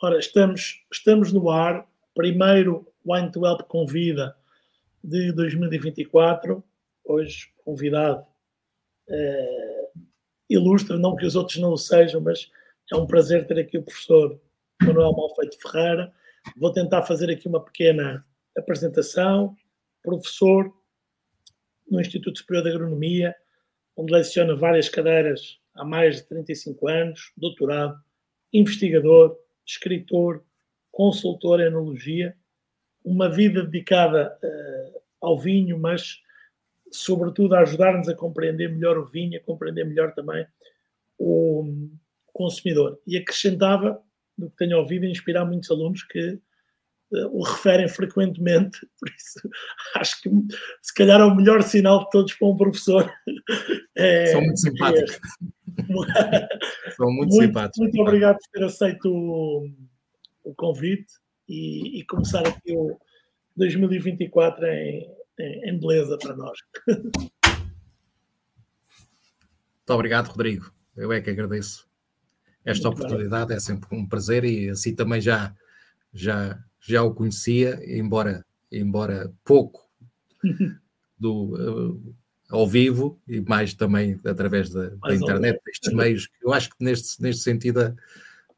Ora, estamos, estamos no ar. Primeiro Wine to Help convida de 2024. Hoje, convidado eh, ilustre, não que os outros não o sejam, mas é um prazer ter aqui o professor Manuel Malfeito Ferreira. Vou tentar fazer aqui uma pequena apresentação. Professor no Instituto Superior de Agronomia, onde leciona várias cadeiras há mais de 35 anos, doutorado, investigador, escritor, consultor em enologia, uma vida dedicada uh, ao vinho, mas sobretudo a ajudar-nos a compreender melhor o vinho, a compreender melhor também o consumidor. E acrescentava, do que tenho ouvido, inspirar muitos alunos que o referem frequentemente, por isso acho que se calhar é o melhor sinal de todos para um professor. É, São muito simpáticos. É, São muito, muito simpáticos. Muito obrigado por ter aceito o, o convite e, e, começar aqui o 2024 em, em, em beleza para nós. Muito obrigado, Rodrigo. Eu é que agradeço esta Muito oportunidade, bem. é sempre um prazer e assim também já, já, já o conhecia, embora, embora pouco do, uh, ao vivo e mais também através da, da internet, destes meios. Eu acho que neste, neste sentido a,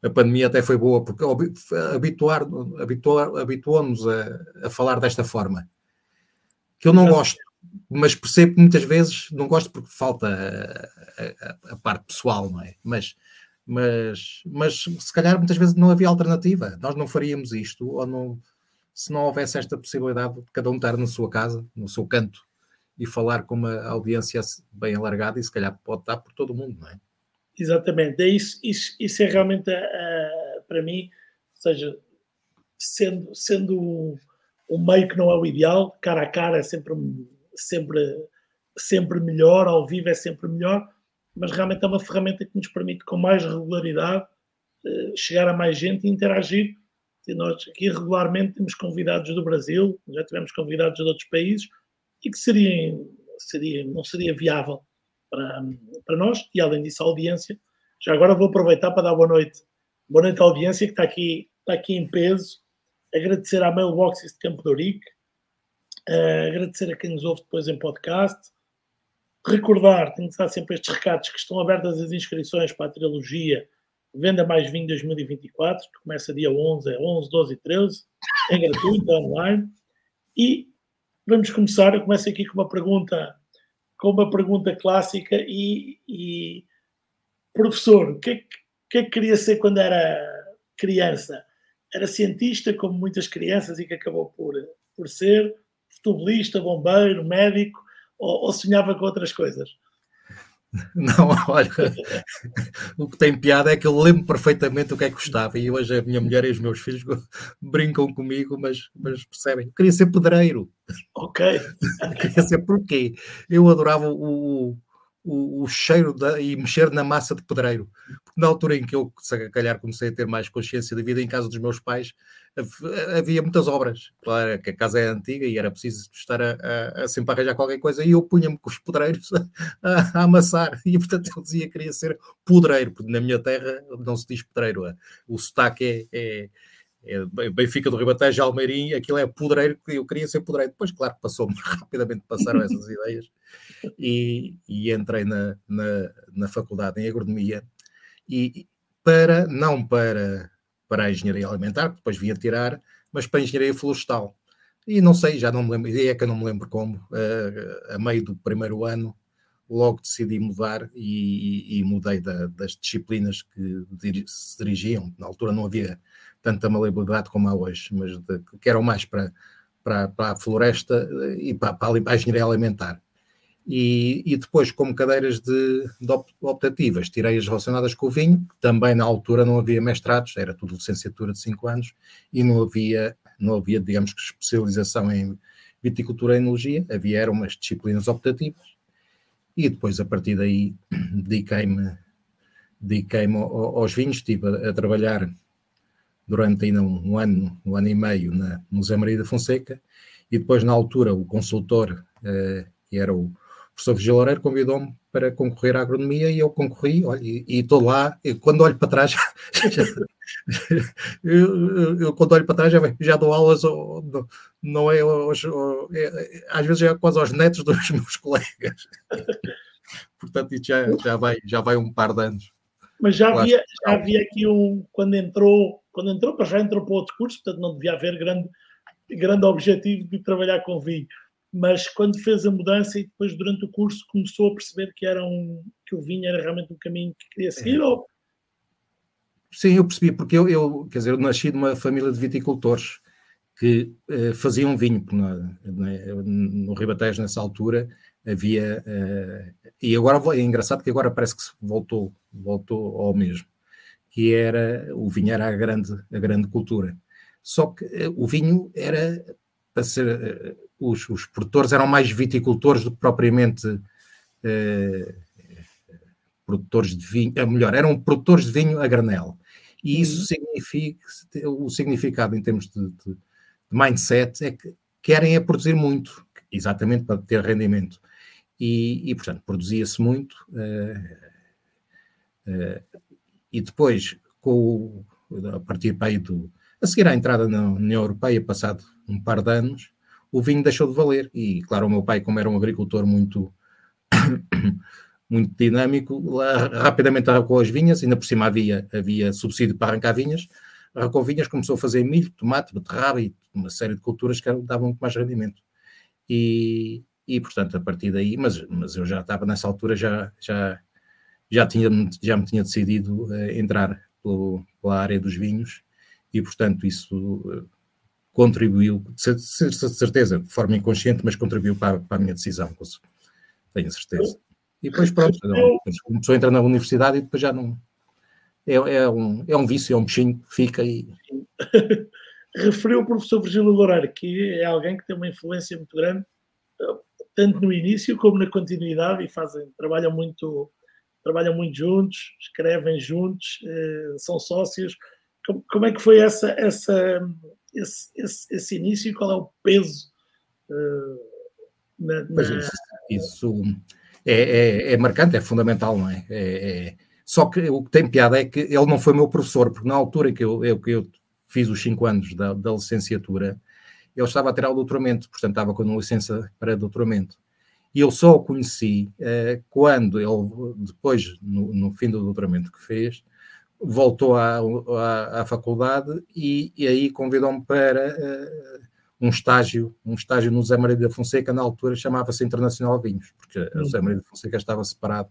a pandemia até foi boa, porque habituar, habituar, habituou-nos a, a falar desta forma. Que eu não gosto, mas percebo que muitas vezes não gosto porque falta a, a, a, parte pessoal, não é? Mas, mas, mas se calhar muitas vezes não havia alternativa. Nós não faríamos isto ou não, se não houvesse esta possibilidade de cada um estar na sua casa, no seu canto e falar com uma audiência bem alargada e se calhar pode estar por todo o mundo, não é? Exatamente, é isso, isso, isso é realmente para mim, ou seja, sendo, sendo um, um, meio que não é o ideal, cara a cara é sempre, sempre, sempre melhor, ao vivo é sempre melhor, mas realmente é uma ferramenta que nos permite com mais regularidade uh, chegar a mais gente e interagir. E nós aqui regularmente temos convidados do Brasil, já tivemos convidados de outros países, e que seria, seria, não seria viável para, para nós e, além disso, a audiência. Já agora vou aproveitar para dar boa noite. Boa noite à audiência que está aqui, está aqui em peso. Agradecer à Mailboxes de Campo de Ourique. Uh, agradecer a quem nos ouve depois em podcast. Recordar, tenho que dar sempre estes recados, que estão abertas as inscrições para a trilogia Venda Mais Vinho 2024, que começa dia 11, é 11, 12 e 13. É gratuito, é online. E vamos começar. Eu começo aqui com uma pergunta com uma pergunta clássica e, e professor, o que, é que, que é que queria ser quando era criança? Era cientista, como muitas crianças, e que acabou por, por ser, futebolista, bombeiro, médico, ou, ou sonhava com outras coisas? Não, olha, o que tem piada é que eu lembro perfeitamente o que é que gostava e hoje a minha mulher e os meus filhos brincam comigo, mas, mas percebem, eu queria ser pedreiro. Ok. queria ser porquê? Eu adorava o, o, o cheiro da, e mexer na massa de pedreiro. Na altura em que eu, se calhar, comecei a ter mais consciência da vida, em casa dos meus pais, havia muitas obras. Claro que a casa é antiga e era preciso estar a, a, a sempre arranjar qualquer coisa e eu punha-me com os pedreiros a, a, amassar. E, portanto, eu dizia que queria ser pedreiro, porque na minha terra não se diz pedreiro. O sotaque é, é é, Benfica do Ribatejo, Almeirim, aquilo é podreiro, eu queria ser podreiro. Depois, claro, passou-me rapidamente, passaram essas ideias e, e entrei na, na, na, faculdade em agronomia e para, não para, para a engenharia alimentar, que depois vinha tirar, mas para a engenharia florestal. E não sei, já não me lembro, é que eu não me lembro como, uh, a meio do primeiro ano, logo decidi mudar e, e mudei da, das disciplinas que se dirigiam. Na altura não havia tanta maleabilidade como há hoje, mas de, que eram mais para, para, para a floresta e para, para a engenharia alimentar. E, e, depois, como cadeiras de, de, optativas, tirei as relacionadas com o vinho, também na altura não havia mestrados, era tudo licenciatura de 5 anos, e não havia, não havia, digamos que, especialização em viticultura e enologia, havia eram umas disciplinas optativas, e depois, a partir daí, dediquei-me dediquei aos vinhos, estive a, a trabalhar durante ainda um, um, ano, um ano e meio na Museu Maria da Fonseca, e depois, na altura, o consultor, eh, que era o professor Vigil Loureiro, convidou-me para concorrer à agronomia e eu concorri, olha, e estou lá, e quando olho para trás, já, eu, eu, quando olho para trás já, já dou aulas, não, não é, aos, é, às vezes é quase aos netos dos meus colegas. Portanto, isto já, já, vai, já vai um par de anos. Mas já havia, já havia aqui um, quando entrou, quando entrou, para já entrou para outro curso, portanto não devia haver grande, grande objetivo de trabalhar com vinho mas quando fez a mudança e depois durante o curso começou a perceber que, era um, que o vinho era realmente um caminho que queria seguir? É. Ou... Sim, eu percebi, porque eu, eu, quer dizer, eu nasci de uma família de viticultores que eh, faziam vinho, na, na, no Ribatejo nessa altura havia, eh, e agora é engraçado que agora parece que se voltou, voltou ao mesmo, que era, o vinho era a grande, a grande cultura. Só que eh, o vinho era para ser os, os produtores eram mais viticultores do que propriamente eh, produtores de vinho, é melhor, eram produtores de vinho a granel. E isso uhum. significa, o significado em termos de, de, de, mindset é que querem é produzir muito, exatamente para ter rendimento. E, e portanto, produzia-se muito. Eh, eh, e depois, com o, a partir do. A seguir à entrada na União Europeia, passado um par de anos, o vinho deixou de valer. E, claro, o meu pai, como era um agricultor muito, muito dinâmico, lá, rapidamente arrancou as vinhas, ainda por cima havia, havia subsídio para arrancar vinhas, arrancou vinhas, começou a fazer milho, tomate, beterraba e uma série de culturas que davam muito mais rendimento. E, e portanto, a partir daí, mas, mas eu já estava nessa altura, já, já, já, tinha, já me tinha decidido uh, entrar pelo, pela área dos vinhos e, portanto, isso uh, contribuiu, de certeza, de forma inconsciente, mas contribuiu para, para a minha decisão, tenho certeza. E depois, pronto, uma pessoa entra na universidade e depois já não. É, é, um, é um vício, é um bichinho fica e. Referiu o professor Virgílio Loureiro, que é alguém que tem uma influência muito grande, tanto no início como na continuidade, e fazem, trabalham muito, trabalham muito juntos, escrevem juntos, eh, são sócios. Como, como é que foi essa, essa, esse, esse, esse início e qual é o peso uh, na, na... Isso, isso é, é, é, marcante, é fundamental, não é? é? é? Só que o que tem piada é que ele não foi meu professor, porque na altura que eu, eu, que eu fiz os cinco anos da, da licenciatura, ele estava a tirar o doutoramento, portanto estava com uma licença para doutoramento. E eu só o conheci eh, quando ele, depois, no, no, fim do doutoramento que fez, voltou à, à, à faculdade e, e aí convidou-me para uh, um estágio, um estágio no Zé Maria da Fonseca, na altura chamava-se Internacional Vinhos, porque o Zé Maria da Fonseca estava separado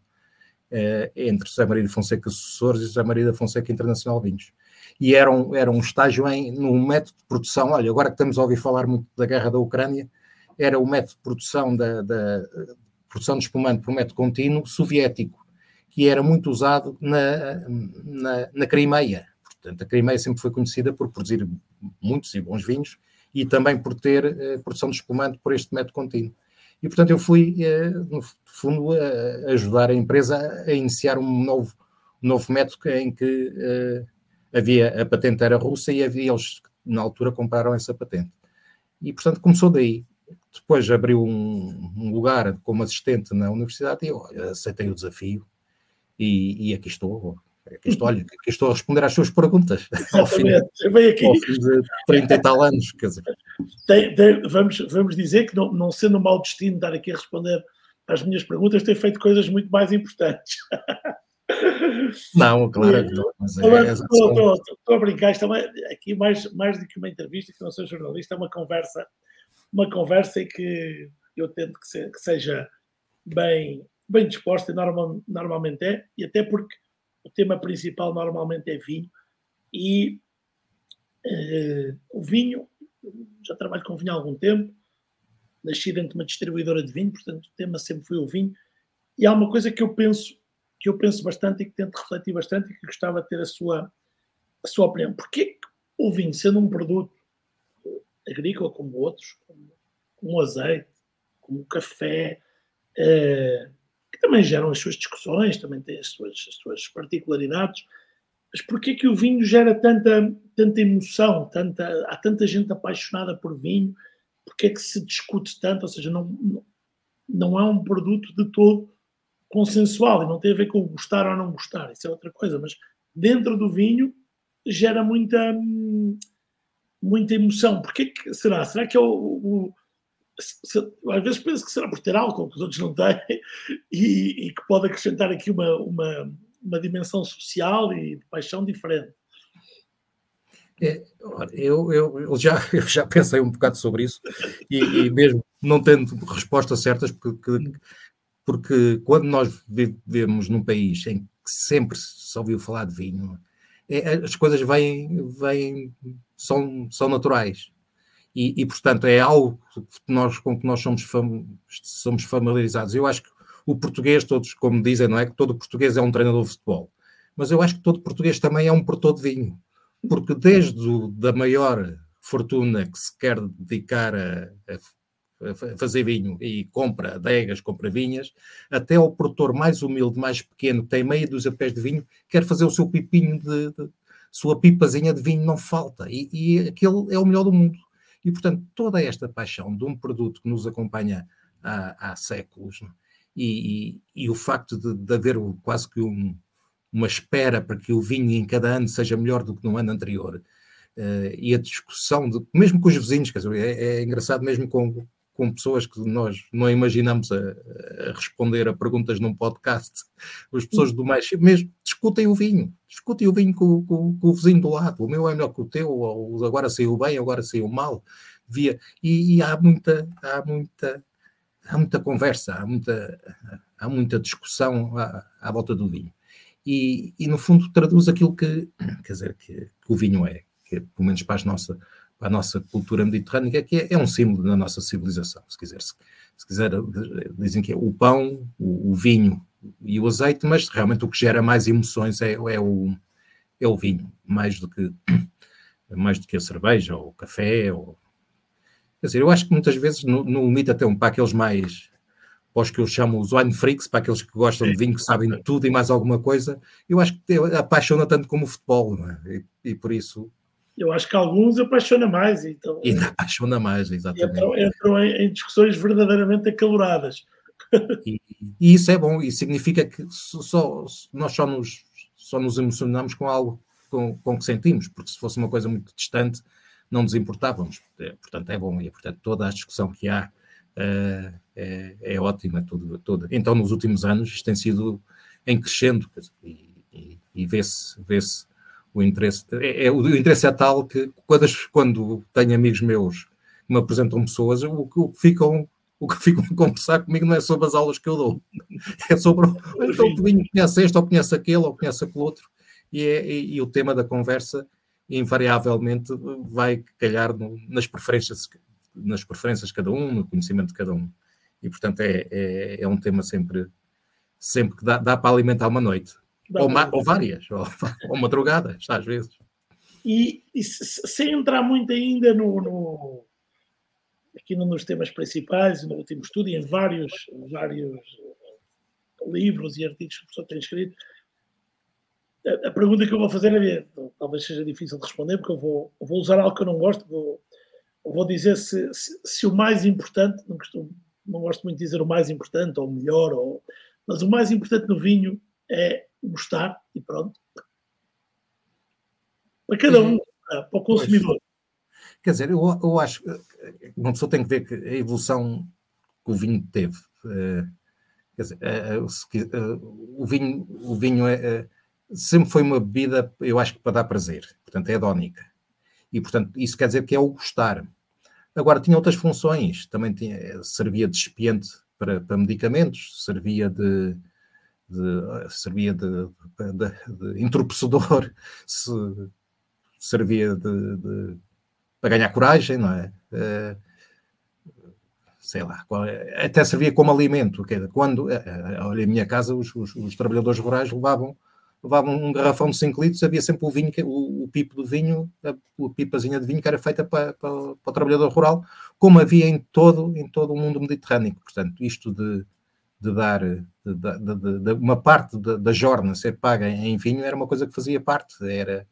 uh, entre o Zé Maria da Fonseca Sucessores e o Zé Maria da Fonseca Internacional Vinhos. E era um, era um estágio em, num método de produção, olha, agora que estamos a ouvir falar muito da guerra da Ucrânia, era o método de produção da, da produção de espumante por método contínuo soviético, que era muito usado na, na, na Crimeia. Portanto, a Crimeia sempre foi conhecida por produzir muitos e bons vinhos e também por ter eh, produção de espumante por este método contínuo. E, portanto, eu fui, eh, no fundo, ajudar a empresa a iniciar um novo, um novo método em que eh, havia a patente era russa e havia eles, na altura, compraram essa patente. E, portanto, começou daí. Depois abriu um, um lugar como assistente na universidade e eu aceitei o desafio e, e aqui estou. Aqui estou, olha, aqui estou a responder às suas perguntas. Ao fim, aqui. Ao fim de 30 e tal anos. Quer dizer. Tem, tem, vamos, vamos dizer que, não, não sendo um mau destino estar aqui a responder às minhas perguntas, tem feito coisas muito mais importantes. Não, claro que não. Mas é, estou, estou, a brincar, isto é aqui mais, mais do que uma entrevista, que não sou jornalista, é uma conversa, uma conversa em que eu tento que, se, que seja bem, bem disposta, normal, normalmente é, e até porque o tema principal normalmente é vinho, e uh, o vinho, já trabalho com vinho há algum tempo, nasci dentro de uma distribuidora de vinho, portanto o tema sempre foi o vinho, e há uma coisa que eu penso, que eu penso bastante e que tento refletir bastante e que gostava de ter a sua, a sua opinião. Porquê o vinho, sendo um produto agrícola como outros, como, como o azeite, como o café, uh, que também geram as suas discussões, também têm as suas, as suas particularidades. Mas porquê que o vinho gera tanta, tanta emoção, tanta, há tanta gente apaixonada por vinho? Porquê que se discute tanto? Ou seja, não, não é um produto de todo consensual e não tem a ver com gostar ou não gostar, isso é outra coisa, mas dentro do vinho gera muita, muita emoção. Porquê que será? Será que é o, o às vezes penso que será por ter álcool que os outros não têm e, e que pode acrescentar aqui uma, uma, uma dimensão social e de paixão diferente. É, eu, eu, eu, já, eu já pensei um bocado sobre isso e, e mesmo não tendo respostas certas, porque, porque quando nós vivemos num país em que sempre se ouviu falar de vinho, é, as coisas vêm, vêm são, são naturais. E, e, portanto, é algo que nós, com que nós somos, fam, somos familiarizados. Eu acho que o português, todos, como dizem, não é? Que todo português é um treinador de futebol. Mas eu acho que todo português também é um produtor de vinho. Porque desde o, da maior fortuna que se quer dedicar a, a, a fazer vinho e compra adegas, compra vinhas, até ao produtor mais humilde, mais pequeno, que tem meia dúzia de pés de vinho, quer fazer o seu pipinho de, de sua pipazinha de vinho não falta. E, e aquele é o melhor do mundo. E, portanto, toda esta paixão de um produto que nos acompanha há, há séculos e, e, e, o facto de, de haver quase que um, uma espera para que o vinho em cada ano seja melhor do que no ano anterior. Uh, e a discussão, de, mesmo com os vizinhos, quer dizer, é, é engraçado mesmo com, com pessoas que nós não imaginamos a, a, responder a perguntas num podcast, as pessoas do mais mesmo discutem o vinho, discutem o vinho com, com, com, o vizinho do lado, o meu é melhor que o teu, ou agora saiu bem, agora saiu mal, via, e, e há muita, há muita, há muita conversa, há muita, há muita discussão à, à volta do vinho. E, e, no fundo traduz aquilo que, quer dizer, que, que o vinho é, que, pelo menos para as nossas a nossa cultura mediterrânea, que é, é, um símbolo da nossa civilização, se quiser. Se, se quiser, dizem que é o pão, o, o, vinho e o azeite, mas realmente o que gera mais emoções é, é, o, é o vinho, mais do que mais do que a cerveja ou o café. Ou... Quer dizer, eu acho que muitas vezes, no, no limite até um para aqueles mais para os que eu chamo os wine freaks, para aqueles que gostam de vinho, que sabem tudo e mais alguma coisa, eu acho que apaixona tanto como o futebol, é? e, e, por isso eu acho que alguns apaixona mais. Então, ainda apaixona mais, exatamente. Entram, entram em, em, discussões verdadeiramente acaloradas. E, e, isso é bom, e significa que só, nós só nos, só nos emocionamos com algo com, com que sentimos, porque se fosse uma coisa muito distante, não nos importávamos. É, portanto, é bom, e portanto, toda a discussão que há uh, é, é, ótima. Tudo, tudo. Então, nos últimos anos, isto tem sido em crescendo, e, e, e vê-se vê, -se, o interesse é, é, o interesse é tal que quando, quando tenho amigos meus que me apresentam pessoas, o, que ficam o que ficam a conversar comigo não é sobre as aulas que eu dou, é sobre então o vinho conhece este, ou conhece aquele, ou conhece aquele outro, e, é, e, e o tema da conversa invariavelmente vai calhar no, nas preferências nas preferências de cada um, no conhecimento de cada um. E portanto é, é, é um tema sempre, sempre que dá, dá para alimentar uma noite. Ou, ou, várias, ou, ou madrugadas, às vezes. E, e sem entrar muito ainda no, no, aqui num dos temas principais, no último estudo, e em vários, vários livros e artigos que o professor tem escrito, a, a, pergunta que eu vou fazer é, talvez seja difícil de responder, porque eu vou, eu vou usar algo que eu não gosto, vou, vou dizer se, se, se, o mais importante, não, costumo, não gosto muito de dizer o mais importante ou o melhor, ou, mas o mais importante no vinho é gostar e pronto. Para cada um, para o consumidor. Quer dizer, eu, eu acho que uma pessoa tem que ver que a evolução que o vinho teve. Eh, quer dizer, eh, eh, o vinho, o vinho é, sempre foi uma bebida, eu acho que para dar prazer, portanto é hedónica. E, portanto, isso quer dizer que é o gostar. Agora, tinha outras funções, também tinha, servia de expiente para, para medicamentos, servia de, de, servia de, de, de entorpecedor, se, servia de, para ganhar coragem, não é? Uh, sei lá, até servia como alimento. Quando, eh, eh, olha, em minha casa, os, os, os, trabalhadores rurais levavam, levavam um garrafão de 5 litros, havia sempre o vinho, o, o pipo do vinho, a, a pipazinha de vinho que era feita para, para, para, o trabalhador rural, como havia em todo, em todo o mundo mediterrâneo. Portanto, isto de, de dar de, de, de, uma parte da jornada ser paga em vinho era uma coisa que fazia parte, era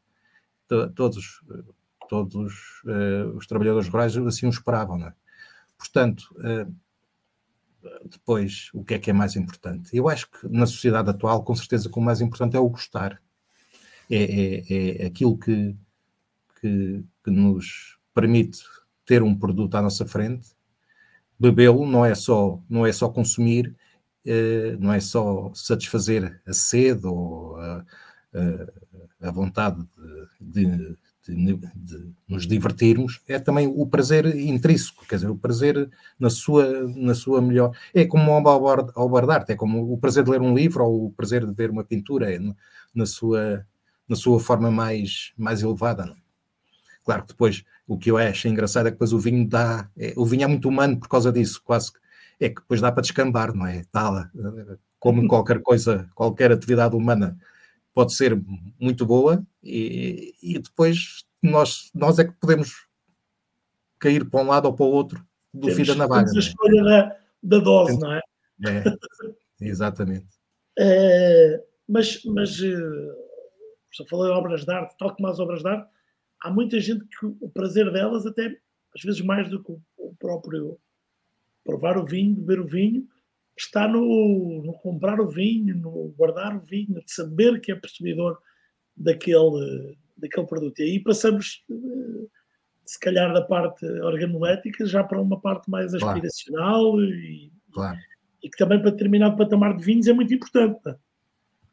todos, todos uh, os trabalhadores rurais assim o esperavam. É? Portanto, uh, depois, o que é que é mais importante? Eu acho que na sociedade atual, com certeza, o mais importante é o gostar. É, é, é aquilo que, que, que, nos permite ter um produto à nossa frente. Bebê-lo não é só não é só consumir, não é só satisfazer a sede ou a, a, a vontade de, de de, nos divertirmos, é também o prazer intrínseco, quer dizer, o prazer na sua, na sua melhor. É como ao bar de arte, é como o prazer de ler um livro ou o prazer de ver uma pintura, é na, sua, na sua forma mais, mais elevada. Não? É? Claro que depois o que eu acho engraçado é que depois o vinho dá. É, o vinho é muito humano por causa disso, quase é que depois dá para descambar, não é? Tá, como em qualquer coisa, qualquer atividade humana pode ser muito boa e, e depois nós, nós é que podemos cair para um lado ou para o outro do fio da navalha. Temos a é? escolha da, da dose, não é? É, exatamente. É, mas, mas já eh, falei de obras de arte, tal como as obras de arte, há muita gente que o prazer delas, até às vezes mais do que o próprio provar o vinho, beber o vinho, está no, no, comprar o vinho, no guardar o vinho, de saber que é possuidor daquele, daquele produto. E aí passamos, eh, se calhar, da parte organolética já para uma parte mais aspiracional claro. E, claro. e, que também para determinado patamar de vinhos é muito importante.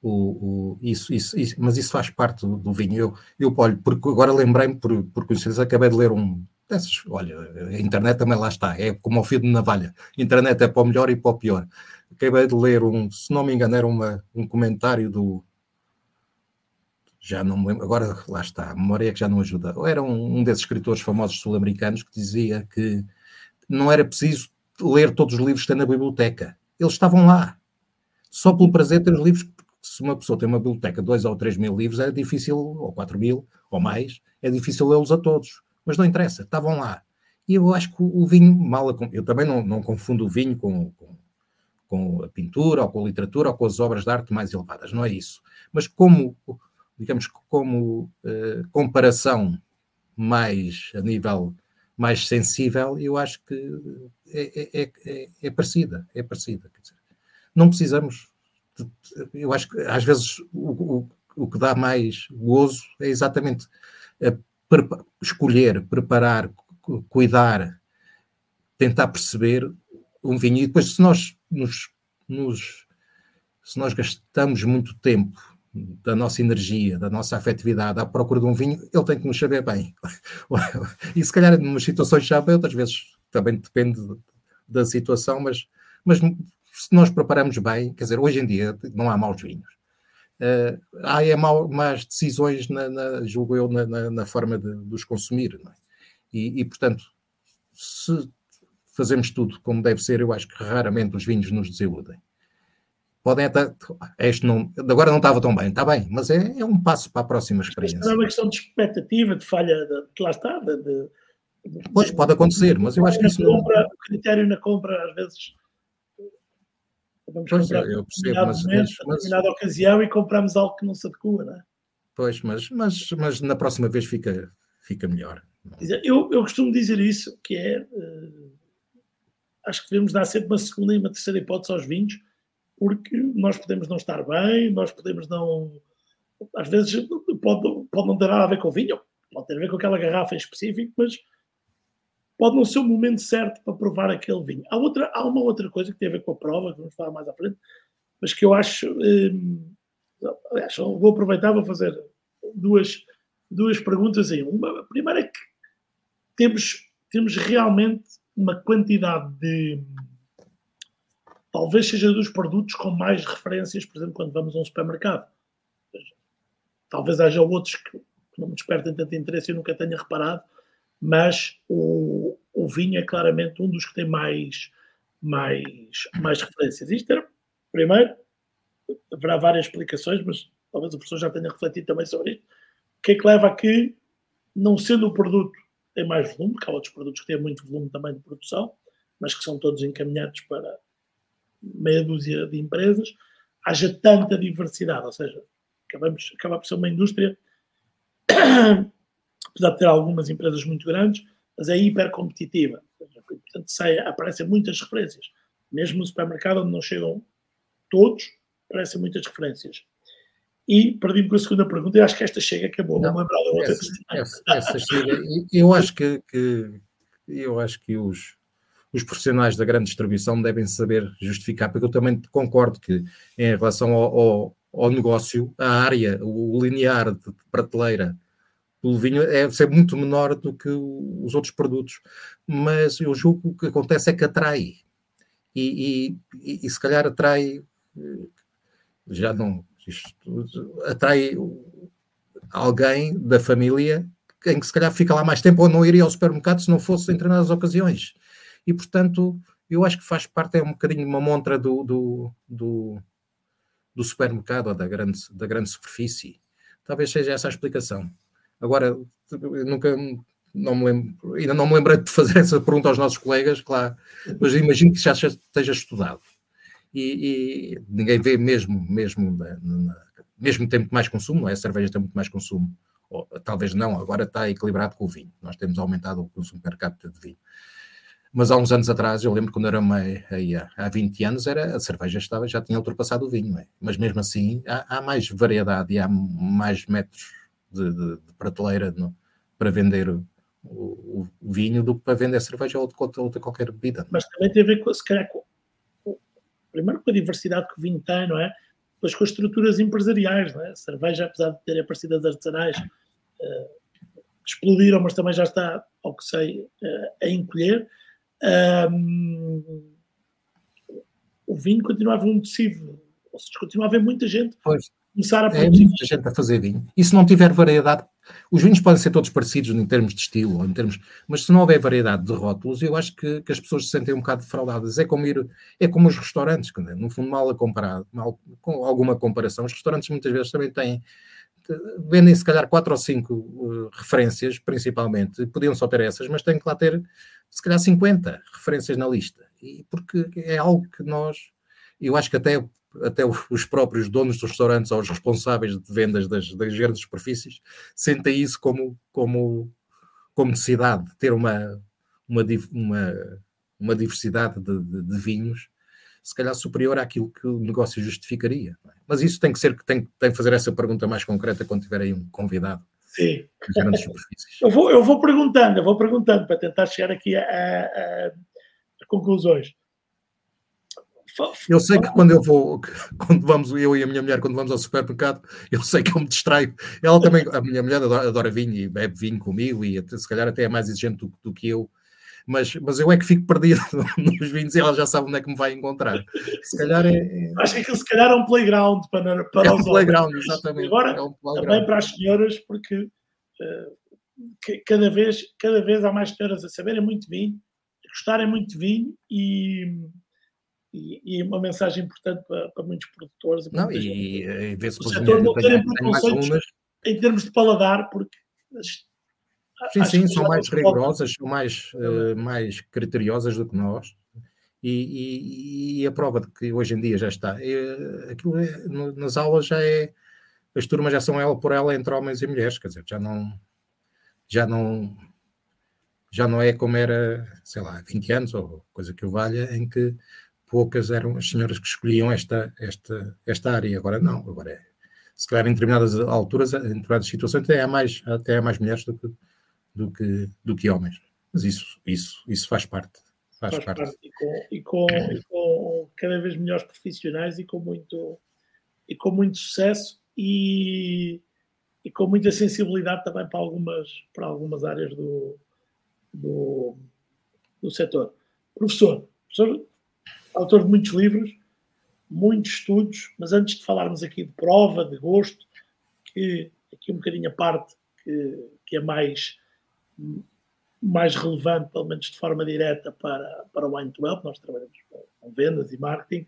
O, o, isso, isso, isso, mas isso faz parte do, do vinho. Eu, eu olho, porque agora lembrei-me, por, por coincidência, acabei de ler um, Dessas, olha, a internet também lá está, é como ao fio de navalha. A internet é para o melhor e para o pior. Acabei de ler um, se não me engano, era uma, um comentário do. Já não me lembro, agora lá está, a memória é que já não ajuda. Era um, um desses escritores famosos sul-americanos que dizia que não era preciso ler todos os livros que tem na biblioteca. Eles estavam lá. Só pelo prazer de ter os livros, se uma pessoa tem uma biblioteca de 2 ou 3 mil livros, é difícil, ou 4 mil, ou mais, é difícil lê-los a todos mas não interessa, estavam lá. E eu acho que o vinho, mal eu também não, não confundo o vinho com, com, com, a pintura, ou com a literatura, ou com as obras de arte mais elevadas, não é isso. Mas como, digamos, como uh, comparação mais a nível mais sensível, eu acho que é, é, é, é parecida, é parecida. Dizer, não precisamos, de, eu acho que às vezes o, o, o que dá mais gozo é exatamente a escolher, preparar, cuidar, tentar perceber um vinho. E depois, se nós nos, nos, se nós gastamos muito tempo da nossa energia, da nossa afetividade à procura de um vinho, ele tem que nos saber bem. e se calhar, em situações já bem, outras vezes também depende da situação, mas, mas se nós preparamos bem, quer dizer, hoje em dia não há maus vinhos uh, há é mal, más decisões, na, na, julgo eu, na, na, forma de, de, os consumir. É? E, e, portanto, se fazemos tudo como deve ser, eu acho que raramente os vinhos nos desiludem. Podem até. Este não, agora não estava tão bem, está bem, mas é, é um passo para a próxima experiência. Não é uma questão de expectativa, de falha, de, de lá está. De, de, pois pode acontecer, mas eu acho que isso compra, não. O critério na compra, às vezes, Vamos pois, comprar eu percebo, mas, momento, mas, determinada ocasião e compramos algo que não se adequa, não é? Pois, mas, mas, mas na próxima vez fica, fica melhor. Eu, eu costumo dizer isso, que é uh, acho que devemos dar sempre uma segunda e uma terceira hipótese aos vinhos, porque nós podemos não estar bem, nós podemos não. Às vezes pode, pode não ter nada a ver com o vinho, pode ter a ver com aquela garrafa em específico, mas pode não ser o momento certo para provar aquele vinho. Há, outra, há uma outra coisa que tem a ver com a prova, que vamos falar mais à frente, mas que eu acho. Hum, aliás, vou aproveitar, vou fazer duas, duas perguntas. Uma, a primeira é que temos, temos realmente uma quantidade de. Talvez seja dos produtos com mais referências, por exemplo, quando vamos a um supermercado. Talvez haja outros que não me despertem tanto interesse e nunca tenha reparado, mas o, o vinho é claramente um dos que tem mais, mais, mais referências. Isto era, primeiro, haverá várias explicações, mas talvez o professor já tenha refletido também sobre isto. O que é que leva a que, não sendo o produto tem mais volume, porque há outros produtos que têm muito volume também de produção, mas que são todos encaminhados para meia dúzia de empresas, haja tanta diversidade, ou seja, acabamos, acaba por ser uma indústria apesar de ter algumas empresas muito grandes, mas é hiper competitiva. Portanto, sai, aparecem muitas referências. mesmo no supermercado onde não chegam todos, aparecem muitas referências. E perdi-me com a segunda pergunta, e acho que esta chega, que é boa, não, lembrar da outra. Essa, essa, essa chega, eu acho que, que, eu acho que os, os profissionais da grande distribuição devem saber justificar, porque eu também concordo que em relação ao, ao, ao negócio, a área, o linear de prateleira do vinho é ser muito menor do que os outros produtos, mas eu julgo que o que acontece é que atrai, e, e, e se calhar atrai, já não, isto, atrai alguém da família em que se calhar fica lá mais tempo ou não iria ao supermercado se não fosse em determinadas ocasiões. E, portanto, eu acho que faz parte, é um bocadinho uma montra do, do, do, do supermercado ou da grande, da grande superfície. Talvez seja essa a explicação. Agora, nunca não me lembro, ainda não me lembrei de fazer essa pergunta aos nossos colegas, claro, mas imagino que já esteja estudado. E, e ninguém vê mesmo, mesmo, mesmo tem muito mais consumo, não é? A cerveja tem muito mais consumo ou, talvez não, agora está equilibrado com o vinho. Nós temos aumentado o consumo per capita de vinho. Mas há uns anos atrás, eu lembro quando era aí, há 20 anos, era, a cerveja estava, já tinha ultrapassado o vinho. É? Mas mesmo assim, há, há, mais variedade e há mais metros de, de, de prateleira no, para vender o, o, o, vinho do que para vender cerveja ou outra, outra qualquer bebida. Mas também tem a ver com, se calhar, com, primeiro com a diversidade que o vinho tem, não é? Depois com as estruturas empresariais, não é? A cerveja, apesar de ter aparecido as artesanais, uh, explodiram, mas também já está, ao que sei, uh, a encolher. Um, o vinho continua a haver um tecido, ou seja, continua a haver muita gente pois. Começar a produzir. É muita gente a fazer vinho. E se não tiver variedade, os vinhos podem ser todos parecidos em termos de estilo, ou em termos, mas se não houver variedade de rótulos, eu acho que, que as pessoas se sentem um bocado defraudadas. É como ir, é como os restaurantes, no fundo, mal a comparar, mal, com alguma comparação, os restaurantes muitas vezes também têm vendem se calhar quatro ou cinco uh, referências, principalmente, podiam só ter essas, mas têm que lá ter se calhar 50 referências na lista. E porque é algo que nós, eu acho que até, até os próprios donos dos restaurantes ou os responsáveis de vendas das, das grandes superfícies sentem isso como, como, como necessidade, de ter uma, uma, uma, uma diversidade de, de, de vinhos se calhar superior àquilo que o negócio justificaria. É? Mas isso tem que ser que tem, tem que fazer essa pergunta mais concreta quando tiver aí um convidado. Sim. Eu vou, eu vou perguntando, eu vou perguntando para tentar chegar aqui a, a, a conclusões. Eu sei que quando eu vou, quando vamos, eu e a minha mulher, quando vamos ao supermercado, eu sei que eu me distraio. Ela também, a minha mulher adora, adora vinho e bebe vinho comigo e se calhar até é mais exigente do, do que eu mas, mas eu é que fico perdido nos vinhos e ela já sabe onde é que me vai encontrar. Se calhar é. é Acho que aquilo se calhar é um playground para, para é um playground, homens. exatamente. Agora, é um playground. também para as senhoras, porque uh, cada, vez, cada vez há mais senhoras a saberem muito vinho, a gostarem muito de vinho e. E, e, uma mensagem importante para, para muitos produtores. Não, e, e vê-se o setor não terem preconceitos em termos de paladar, porque Sim, sim, são mais rigorosas, são mais, uh, mais criteriosas do que nós. E, e, e, a prova de que hoje em dia já está. É, aquilo é, no, nas aulas já é. As turmas já são ela por ela entre homens e mulheres, quer dizer, já não. Já não. Já não é como era, sei lá, 20 anos ou coisa que o valha, em que poucas eram as senhoras que escolhiam esta, esta, esta área. Agora não, agora é. Se calhar em determinadas alturas, em determinadas situações, até há mais, até há mais mulheres do que, do que, do que homens. Mas isso, isso, isso faz parte. Faz, faz parte. parte. E, com, e, com, e com cada vez melhores profissionais e com muito, e com muito sucesso e, e com muita sensibilidade também para algumas, para algumas áreas do, do, do setor. Professor, professor, autor de muitos livros, muitos estudos, mas antes de falarmos aqui de prova, de gosto, que aqui um bocadinho a parte que, que é mais mais relevante, pelo menos de forma direta, para, para o Wine 12, nós trabalhamos com vendas e marketing,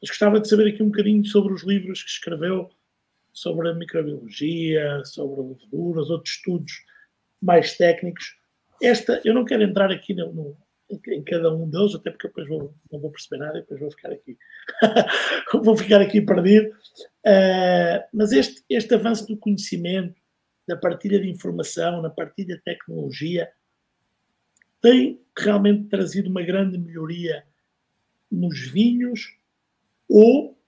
mas gostava de saber aqui um bocadinho sobre os livros que escreveu sobre a microbiologia, sobre a levedura, outros estudos mais técnicos. Esta, eu não quero entrar aqui no, no, em cada um deles, até porque depois vou, não vou perceber nada e depois vou ficar aqui. vou ficar aqui perdido. Uh, mas este, este avanço do conhecimento, na partilha de informação, na partilha de tecnologia, tem realmente trazido uma grande melhoria nos vinhos ou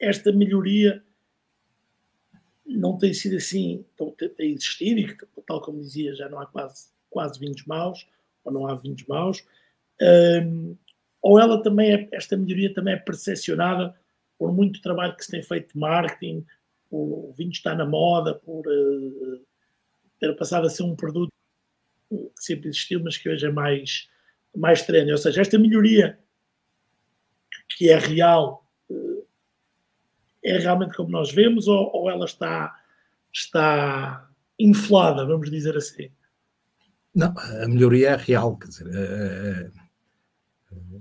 esta melhoria não tem sido assim, tem existido e tal como dizia, já não há quase, quase vinhos maus, ou não há vinhos maus, ou ela também é, esta melhoria também é percepcionada por muito trabalho que se tem feito de marketing, o vinho está na moda, por uh, ter passado a ser um produto que sempre existiu, mas que hoje é mais, mais treino. Ou seja, esta melhoria que é real uh, é realmente como nós vemos ou, ou ela está, está inflada, vamos dizer assim? Não, a melhoria é real, quer dizer, uh,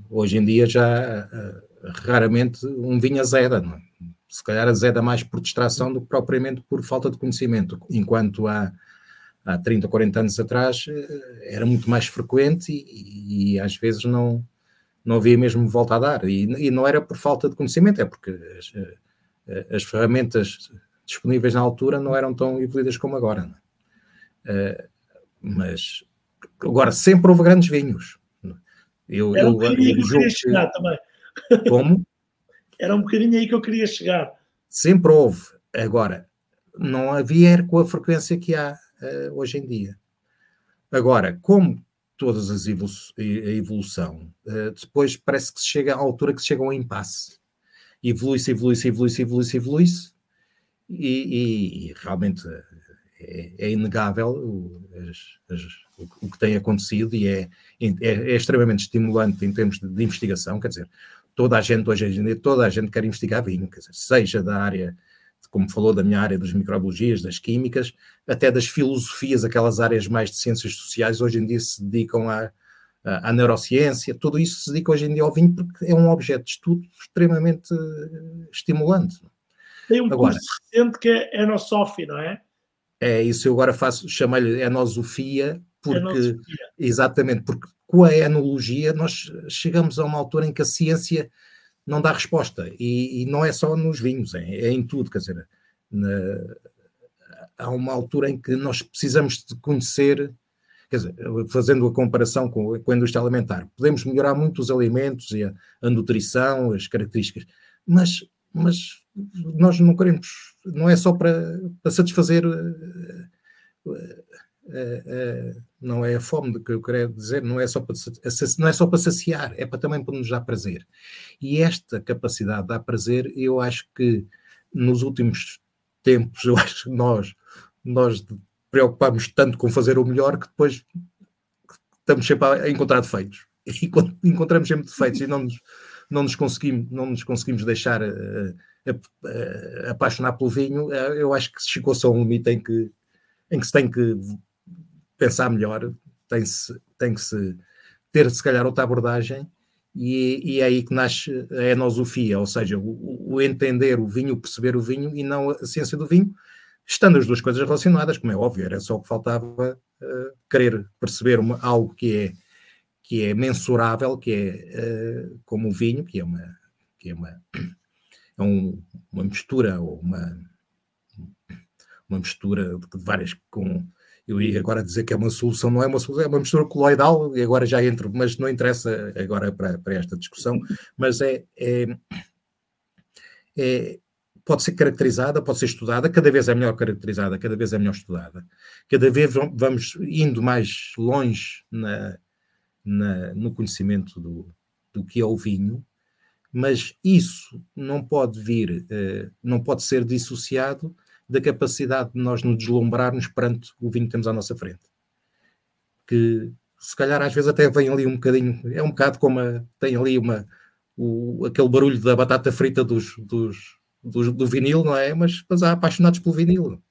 Hoje em dia já uh, raramente um vinho azeda, não é? se calhar azeda mais por distração do que propriamente por falta de conhecimento, enquanto há, há 30 ou 40 anos atrás uh, era muito mais frequente e, e, às vezes não, não havia mesmo volta a dar. E, e não era por falta de conhecimento, é porque as, uh, as ferramentas disponíveis na altura não eram tão evoluídas como agora. É? mas agora sempre houve grandes vinhos eu, Era um eu, bocadinho aí que eu queria chegar também. Como? Era um bocadinho aí que eu queria chegar. Sempre houve. Agora, não havia com a frequência que há uh, hoje em dia. Agora, como todas as evolu a evolução, uh, depois parece que se chega à altura que se chega a um impasse. Evolui-se, evolui-se, evolui-se, evolui-se, evolui-se, e, e, e, realmente é, é inegável o, as, as, o, que tem acontecido e é, é, é, extremamente estimulante em termos de, de, investigação, quer dizer, toda a gente hoje em dia, toda a gente quer investigar vinho, quer dizer, seja da área, como falou, da minha área das microbiologias, das químicas, até das filosofias, aquelas áreas mais de ciências sociais, hoje em dia se dedicam à, à, à neurociência, tudo isso se dedica hoje em dia ao vinho porque é um objeto de estudo extremamente eh, estimulante. Tem um Agora, curso recente que é Enosofi, não é? É isso, eu agora faço, chamei-lhe enosofia, porque enosofia. exatamente, porque com a enologia nós chegamos a uma altura em que a ciência não dá resposta, e, e não é só nos vinhos, é, é em tudo, quer dizer, na, há uma altura em que nós precisamos de conhecer, quer dizer, fazendo a comparação com, com a indústria alimentar, podemos melhorar muito os alimentos e a, a nutrição, as características, mas, mas nós não queremos, não é só para, para satisfazer, uh, uh, não é a fome que eu quero dizer, não é, só para, não é só para saciar, é para também para nos dar prazer. E esta capacidade de dar prazer, eu acho que nos últimos tempos, eu acho que nós, nós preocupamos tanto com fazer o melhor que depois estamos sempre a encontrar defeitos. E encontramos sempre defeitos e não nos, não nos conseguimos, não nos conseguimos deixar uh, apaixonar pelo vinho, eh, eu acho que chegou-se a um limite em que, em que se tem que pensar melhor, tem-se tem que se ter se calhar outra abordagem e, e, é aí que nasce a enosofia, ou seja, o, o, entender o vinho, perceber o vinho e não a ciência do vinho, estando as duas coisas relacionadas, como é óbvio, era só o que faltava uh, querer perceber uma, algo que é, que é mensurável, que é uh, como o vinho, que é uma, que é uma é um, uma mistura ou uma, uma mistura de várias com eu ia agora dizer que é uma solução, não é uma solução, é uma mistura coloidal, e agora já entro, mas não interessa agora para, para esta discussão, mas é, é, é, pode ser caracterizada, pode ser estudada, cada vez é melhor caracterizada, cada vez é melhor estudada, cada vez vamos indo mais longe na, na, no conhecimento do, do que é o vinho, mas isso não pode vir, uh, não pode ser dissociado da capacidade de nós nos deslumbrarmos perante o vinho que temos à nossa frente. Que se calhar às vezes até vem ali um bocadinho, é um bocado como a, tem ali uma, o, aquele barulho da batata frita dos, dos, dos, do vinil, não é? Mas, mas há apaixonados pelo vinil.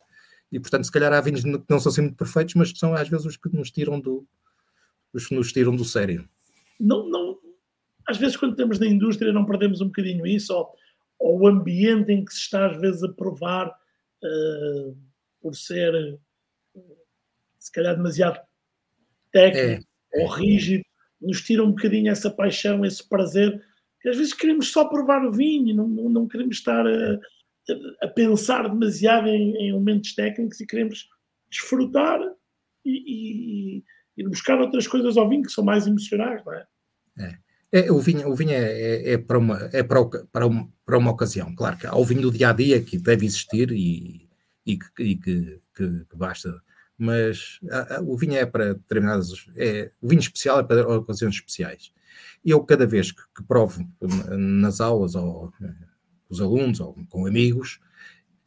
E portanto, se calhar há vinhos que não são assim muito perfeitos, mas que são às vezes os que nos tiram do, os que nos tiram do sério. Não, não, às vezes quando temos na indústria não perdemos um bocadinho isso, ou, ou o ambiente em que se está às vezes a provar uh, por ser se calhar demasiado técnico é, ou rígido, nos tira um bocadinho essa paixão, esse prazer, que às vezes queremos só provar o vinho, não, não, não queremos estar a, a pensar demasiado em, em, elementos técnicos e queremos desfrutar e, e, e, buscar outras coisas ao vinho que são mais emocionais, não é? É. É, o vinho, o vinho é, é, é para, uma, é para, para, uma, para uma ocasião. Claro que há o vinho do dia a dia que deve existir e, e, que, e que, que, que, basta, mas a, a, o vinho é para determinadas. É, o vinho especial é para ocasiões especiais. Eu, cada vez que, que provo nas aulas, ou com os alunos, ou com amigos,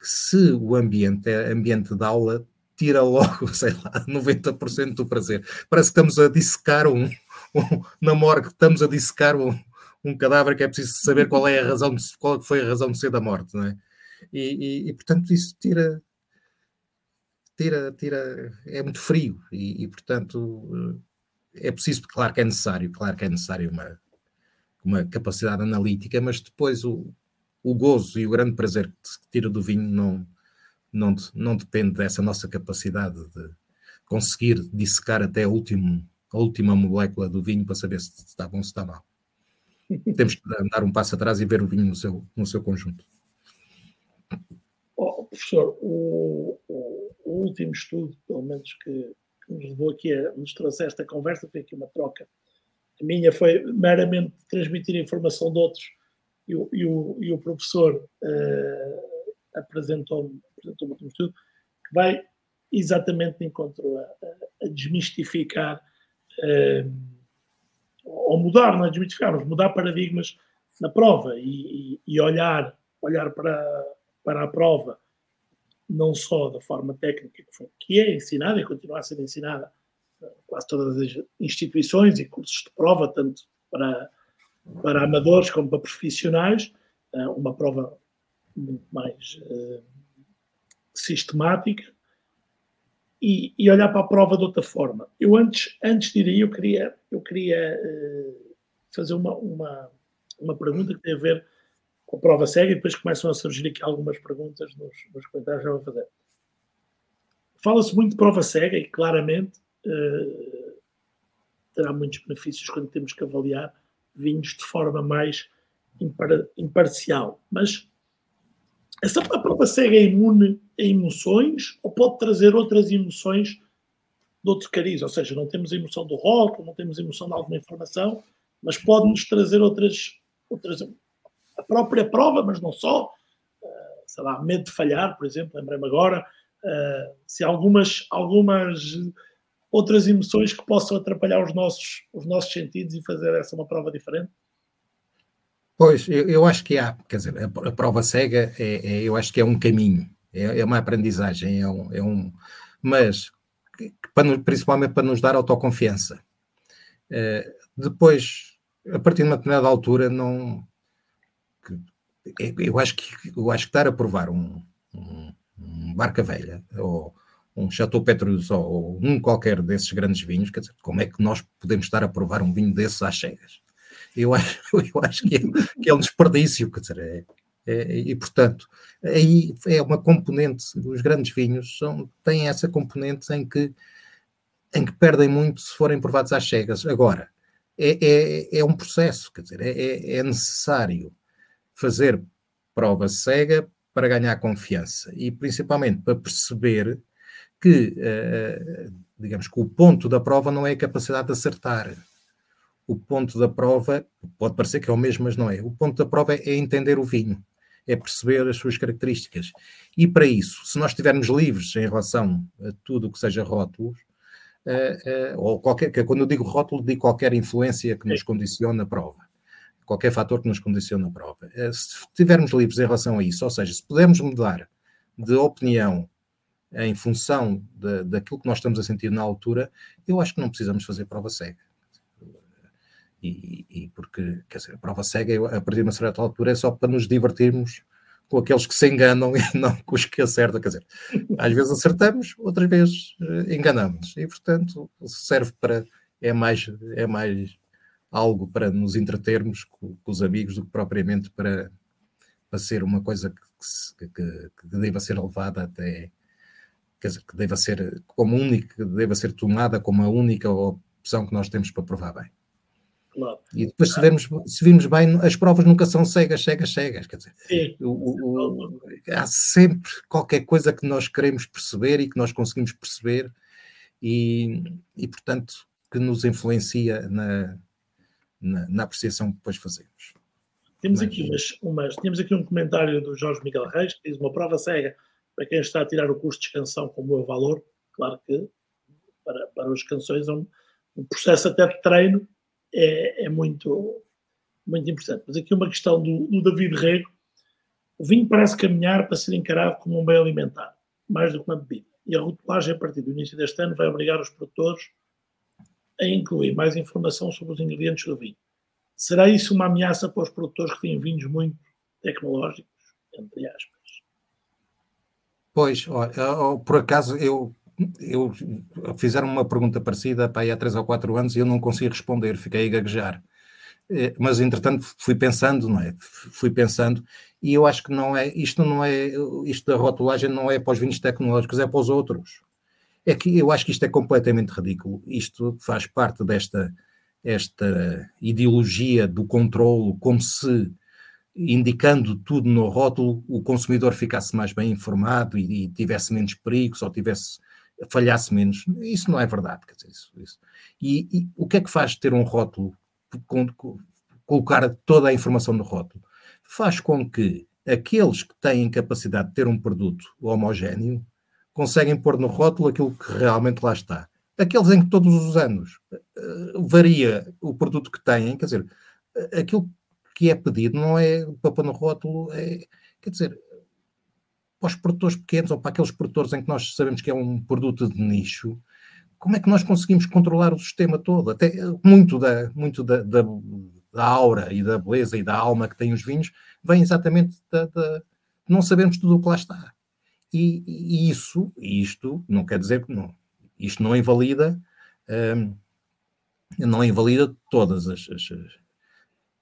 se o ambiente é ambiente de aula, tira logo, sei lá, 90% do prazer. Parece que estamos a dissecar um, na morgue, estamos a dissecar um, um cadáver que é preciso saber qual é a razão, de, qual foi a razão de ser da morte, não é? E, e, e portanto isso tira, tira, tira, é muito frio e, e, portanto é preciso, claro que é necessário, claro que é necessário uma, uma capacidade analítica, mas depois o, o gozo e o grande prazer que se tira do vinho não, não, não depende dessa nossa capacidade de conseguir dissecar até a, último, a última molécula do vinho para saber se está bom ou se está mal. Temos que dar um passo atrás e ver o vinho no seu, no seu conjunto. Oh, professor, o, o, o, último estudo, pelo menos que, que, nos levou aqui a nos trouxe esta conversa, foi aqui uma troca. A minha foi meramente transmitir informação de outros e o, e o, e o professor uh, apresentou-me apresentou um último estudo que vai exatamente de encontro a, a, a desmistificar ou mudar, não é desmistificar, mas mudar paradigmas na prova e, e, olhar, olhar para, para a prova não só da forma técnica que, foi, que é ensinada e continua a ser ensinada quase todas as instituições e cursos de prova, tanto para, para amadores como para profissionais, eh, uma prova muito mais uh, sistemática e, e, olhar para a prova de outra forma. Eu antes, antes de ir aí, eu queria, eu queria uh, fazer uma, uma, uma pergunta que tem a ver com a prova cega e depois começam a surgir aqui algumas perguntas nos, nos comentários que eu vou fazer. Fala-se muito de prova cega e claramente uh, terá muitos benefícios quando temos que avaliar vinhos de forma mais impar, imparcial. Mas essa a prova cega é imune emoções ou pode trazer outras emoções de outro cariz? Ou seja, não temos a emoção do rótulo, não temos a emoção de alguma informação, mas pode-nos trazer outras, outras. A própria prova, mas não só. Uh, sei lá, medo de falhar, por exemplo, lembrei-me agora. Uh, se algumas, algumas outras emoções que possam atrapalhar os nossos, os nossos sentidos e fazer essa uma prova diferente? Pois, eu, eu acho que há, quer dizer, a, a prova cega, é, é, eu acho que é um caminho, é, é uma aprendizagem, é um, é um mas para, principalmente para nos dar autoconfiança. Uh, depois, a partir de uma determinada altura, não. Eu acho que eu acho que estar a provar um, um, um barca velha ou um Chateau Petrus ou um qualquer desses grandes vinhos, quer dizer, como é que nós podemos estar a provar um vinho desses às cegas? Eu acho, eu acho que, é, que é um desperdício, quer dizer, é, é, e portanto, aí é uma componente, os grandes vinhos são, têm essa componente em que, em que perdem muito se forem provados às cegas. Agora, é, é, é um processo, quer dizer, é, é, é necessário fazer prova cega para ganhar confiança e principalmente para perceber que, uh, digamos que o ponto da prova não é a capacidade de acertar. O ponto da prova, pode parecer que é o mesmo, mas não é. O ponto da prova é entender o vinho, é perceber as suas características. E para isso, se nós estivermos livres em relação a tudo o que seja rótulos, uh, uh, ou qualquer, quando eu digo rótulo, digo qualquer influência que nos condicione a prova qualquer fator que nos condicione a prova. Se estivermos livres em relação a isso, ou seja, se pudermos mudar de opinião em função de, daquilo que nós estamos a sentir na altura, eu acho que não precisamos fazer prova cega. E, e porque, quer dizer, a prova cega, a partir de uma certa altura, é só para nos divertirmos com aqueles que se enganam e não com os que acertam. Quer dizer, às vezes acertamos, outras vezes eh, enganamos. E, portanto, serve para. É mais, é mais algo para nos entretermos com, com os amigos do que propriamente para, para ser uma coisa que, que, que deva ser levada até quer dizer, que deva ser como única, deva ser tomada como a única opção que nós temos para provar bem. Claro. E depois, se, vemos, se virmos bem, as provas nunca são cegas, cegas, cegas. Quer dizer, o, o, há sempre qualquer coisa que nós queremos perceber e que nós conseguimos perceber, e, e portanto, que nos influencia na, na, na apreciação que depois fazemos. Temos aqui, umas, umas, temos aqui um comentário do Jorge Miguel Reis que diz uma prova cega para quem está a tirar o curso de excansão com o meu valor. Claro que para, para os canções é um, um processo até de treino é, é, muito, muito importante. Mas aqui uma questão do, do David Rego. O vinho parece caminhar para ser encarado como um bem alimentar, mais do que uma bebida. E a rotulagem, a partir do início deste ano, vai obrigar os produtores a incluir mais informação sobre os ingredientes do vinho. Será isso uma ameaça para os produtores que têm vinhos muito tecnológicos, entre aspas? Pois, por acaso eu, eu fizeram uma pergunta parecida aí há três ou quatro anos e eu não consegui responder, fiquei a gaguejar. Eh, mas entretanto fui pensando, não é? Fui pensando, e eu acho que não é, isto não é, isto da rotulagem não é para os vinhos tecnológicos, é para os outros. É que eu acho que isto é completamente ridículo. Isto faz parte desta esta ideologia do controlo, como se indicando tudo no rótulo, o consumidor ficasse mais bem informado e, e tivesse menos perigos ou tivesse falhasse menos. Isso não é verdade. Quer dizer, isso, isso. E, e, o que é que faz ter um rótulo, com, com, colocar toda a informação no rótulo? Faz com que aqueles que têm capacidade de ter um produto homogéneo conseguem pôr no rótulo aquilo que realmente lá está. Aqueles em que todos os anos uh, varia o produto que têm, quer dizer, aquilo que é pedido não é para pôr no rótulo, é, quer dizer, para os produtores pequenos ou para aqueles produtores em que nós sabemos que é um produto de nicho, como é que nós conseguimos controlar o sistema todo? Até muito da, muito da, da, da aura e da beleza e da alma que têm os vinhos vem exatamente da, da não sabemos tudo o que lá está. E, e isso, isto, não quer dizer que não, isto não invalida, um, não invalida todas as, as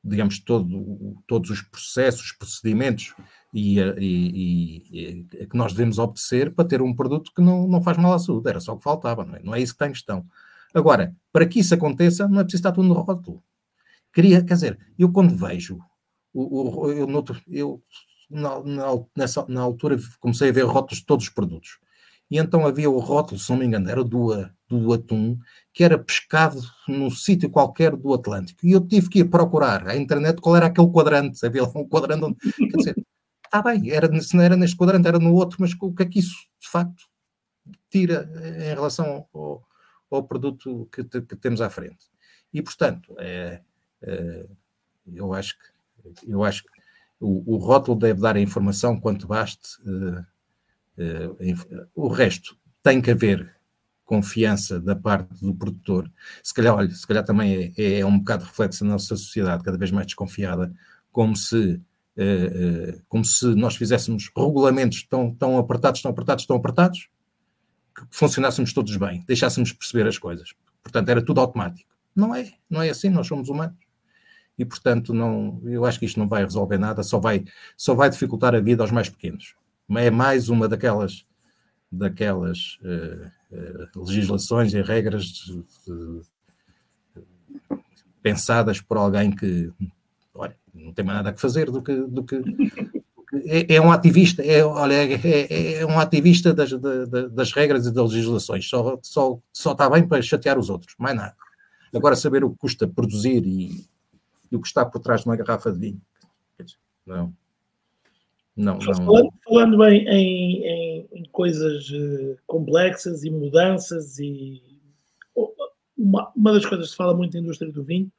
digamos, todo, todos os processos, procedimentos e, e, e, que nós devemos obedecer para ter um produto que não, não faz mal à saúde. Era só o que faltava, não é? Não é isso que está em questão. Agora, para que isso aconteça, não é preciso estar tudo no rótulo. Queria, quer dizer, eu quando vejo, o, eu, eu na, na, nessa, na altura comecei a ver rótulos de todos os produtos. E então havia o rótulo, se não me engano, era do, do atum, que era pescado num sítio qualquer do Atlântico. E eu tive que ir procurar à internet qual era aquele quadrante. Havia lá um quadrante onde. Quer dizer, está bem, era, se não era neste quadrante, era no outro, mas o que é que isso, de facto, tira em relação ao, ao produto que, que, temos à frente? E, portanto, é, é, eu acho que. Eu acho que o, o rótulo deve dar a informação quanto baste. Uh, uh, o resto tem que haver confiança da parte do produtor. Se calhar, olha, se calhar também é, é um bocado reflexo da nossa sociedade, cada vez mais desconfiada, como se, uh, como se nós fizéssemos regulamentos tão, tão apertados, tão apertados, tão apertados, que funcionássemos todos bem, deixássemos perceber as coisas. Portanto, era tudo automático. Não é, não é assim, nós somos humanos e, portanto, não, eu acho que isto não vai resolver nada, só vai, só vai dificultar a vida aos mais pequenos. É mais uma daquelas, daquelas uh, legislações e regras de, de, pensadas por alguém que olha, não tem mais nada a fazer do que, do que, é, é, um ativista, é, olha, é, é, é um ativista das, das regras e das legislações, só, só, só está bem para chatear os outros, mais nada. Agora, saber o que custa produzir e, e o que está por trás de uma garrafa de vinho. Não. Não, não. Falando, falando em, em, em, coisas eh, complexas e mudanças, e uma, uma das coisas que se fala muito na indústria do vinho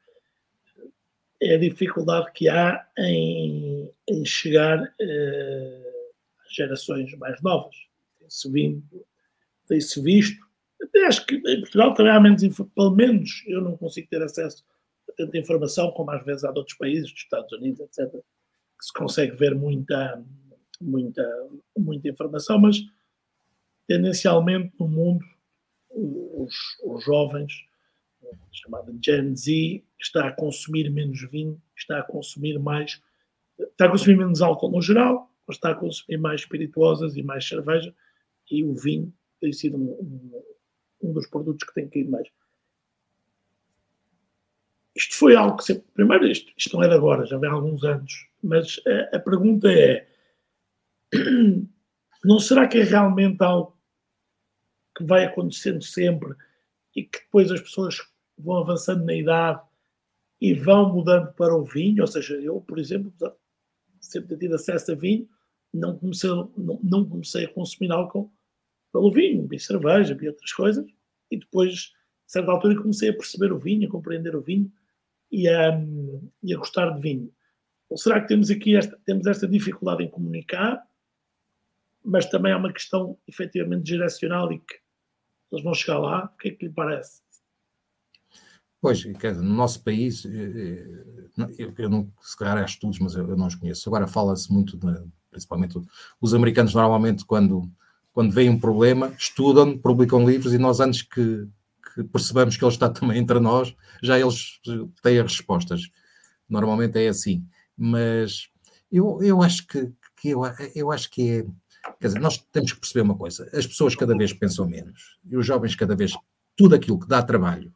é a dificuldade que há em, em chegar uh, às gerações mais novas. Tem-se tem-se visto, até acho que em Portugal também há menos, pelo menos eu não consigo ter acesso tanta informação, como às vezes há de outros países, dos Estados Unidos, etc., que se consegue ver muita, muita, muita informação, mas tendencialmente no mundo os, os jovens, chamada Gen Z, está a consumir menos vinho, está a consumir mais, está a consumir menos álcool no geral, mas está a consumir mais espirituosas e mais cerveja, e o vinho tem sido um, um, um dos produtos que tem caído mais. Isto foi algo que sempre. Primeiro, isto, isto não é de agora, já vem há alguns anos, mas a, a pergunta é: não será que é realmente algo que vai acontecendo sempre e que depois as pessoas vão avançando na idade e vão mudando para o vinho, ou seja, eu, por exemplo, sempre tido acesso a vinho, não comecei, não, não comecei a consumir álcool pelo vinho, vi cerveja, vi outras coisas, e depois, a certa altura, comecei a perceber o vinho, a compreender o vinho e a, e a gostar de vinho. Ou será que temos aqui esta, temos esta dificuldade em comunicar, mas também há uma questão efetivamente geracional e que eles vão chegar lá? O que é que lhe parece? Pois, no nosso país, eh, eh, eu, não, se calhar há estudos, mas eu, não os conheço. Agora fala-se muito, de, principalmente os americanos, normalmente, quando, quando veem um problema, estudam, publicam livros e nós, antes que, que percebamos que ele está também entre nós, já eles têm as respostas. Normalmente é assim. Mas eu, eu acho que, que eu, eu acho que é. Quer dizer, nós temos que perceber uma coisa: as pessoas cada vez pensam menos e os jovens cada vez. Tudo aquilo que dá trabalho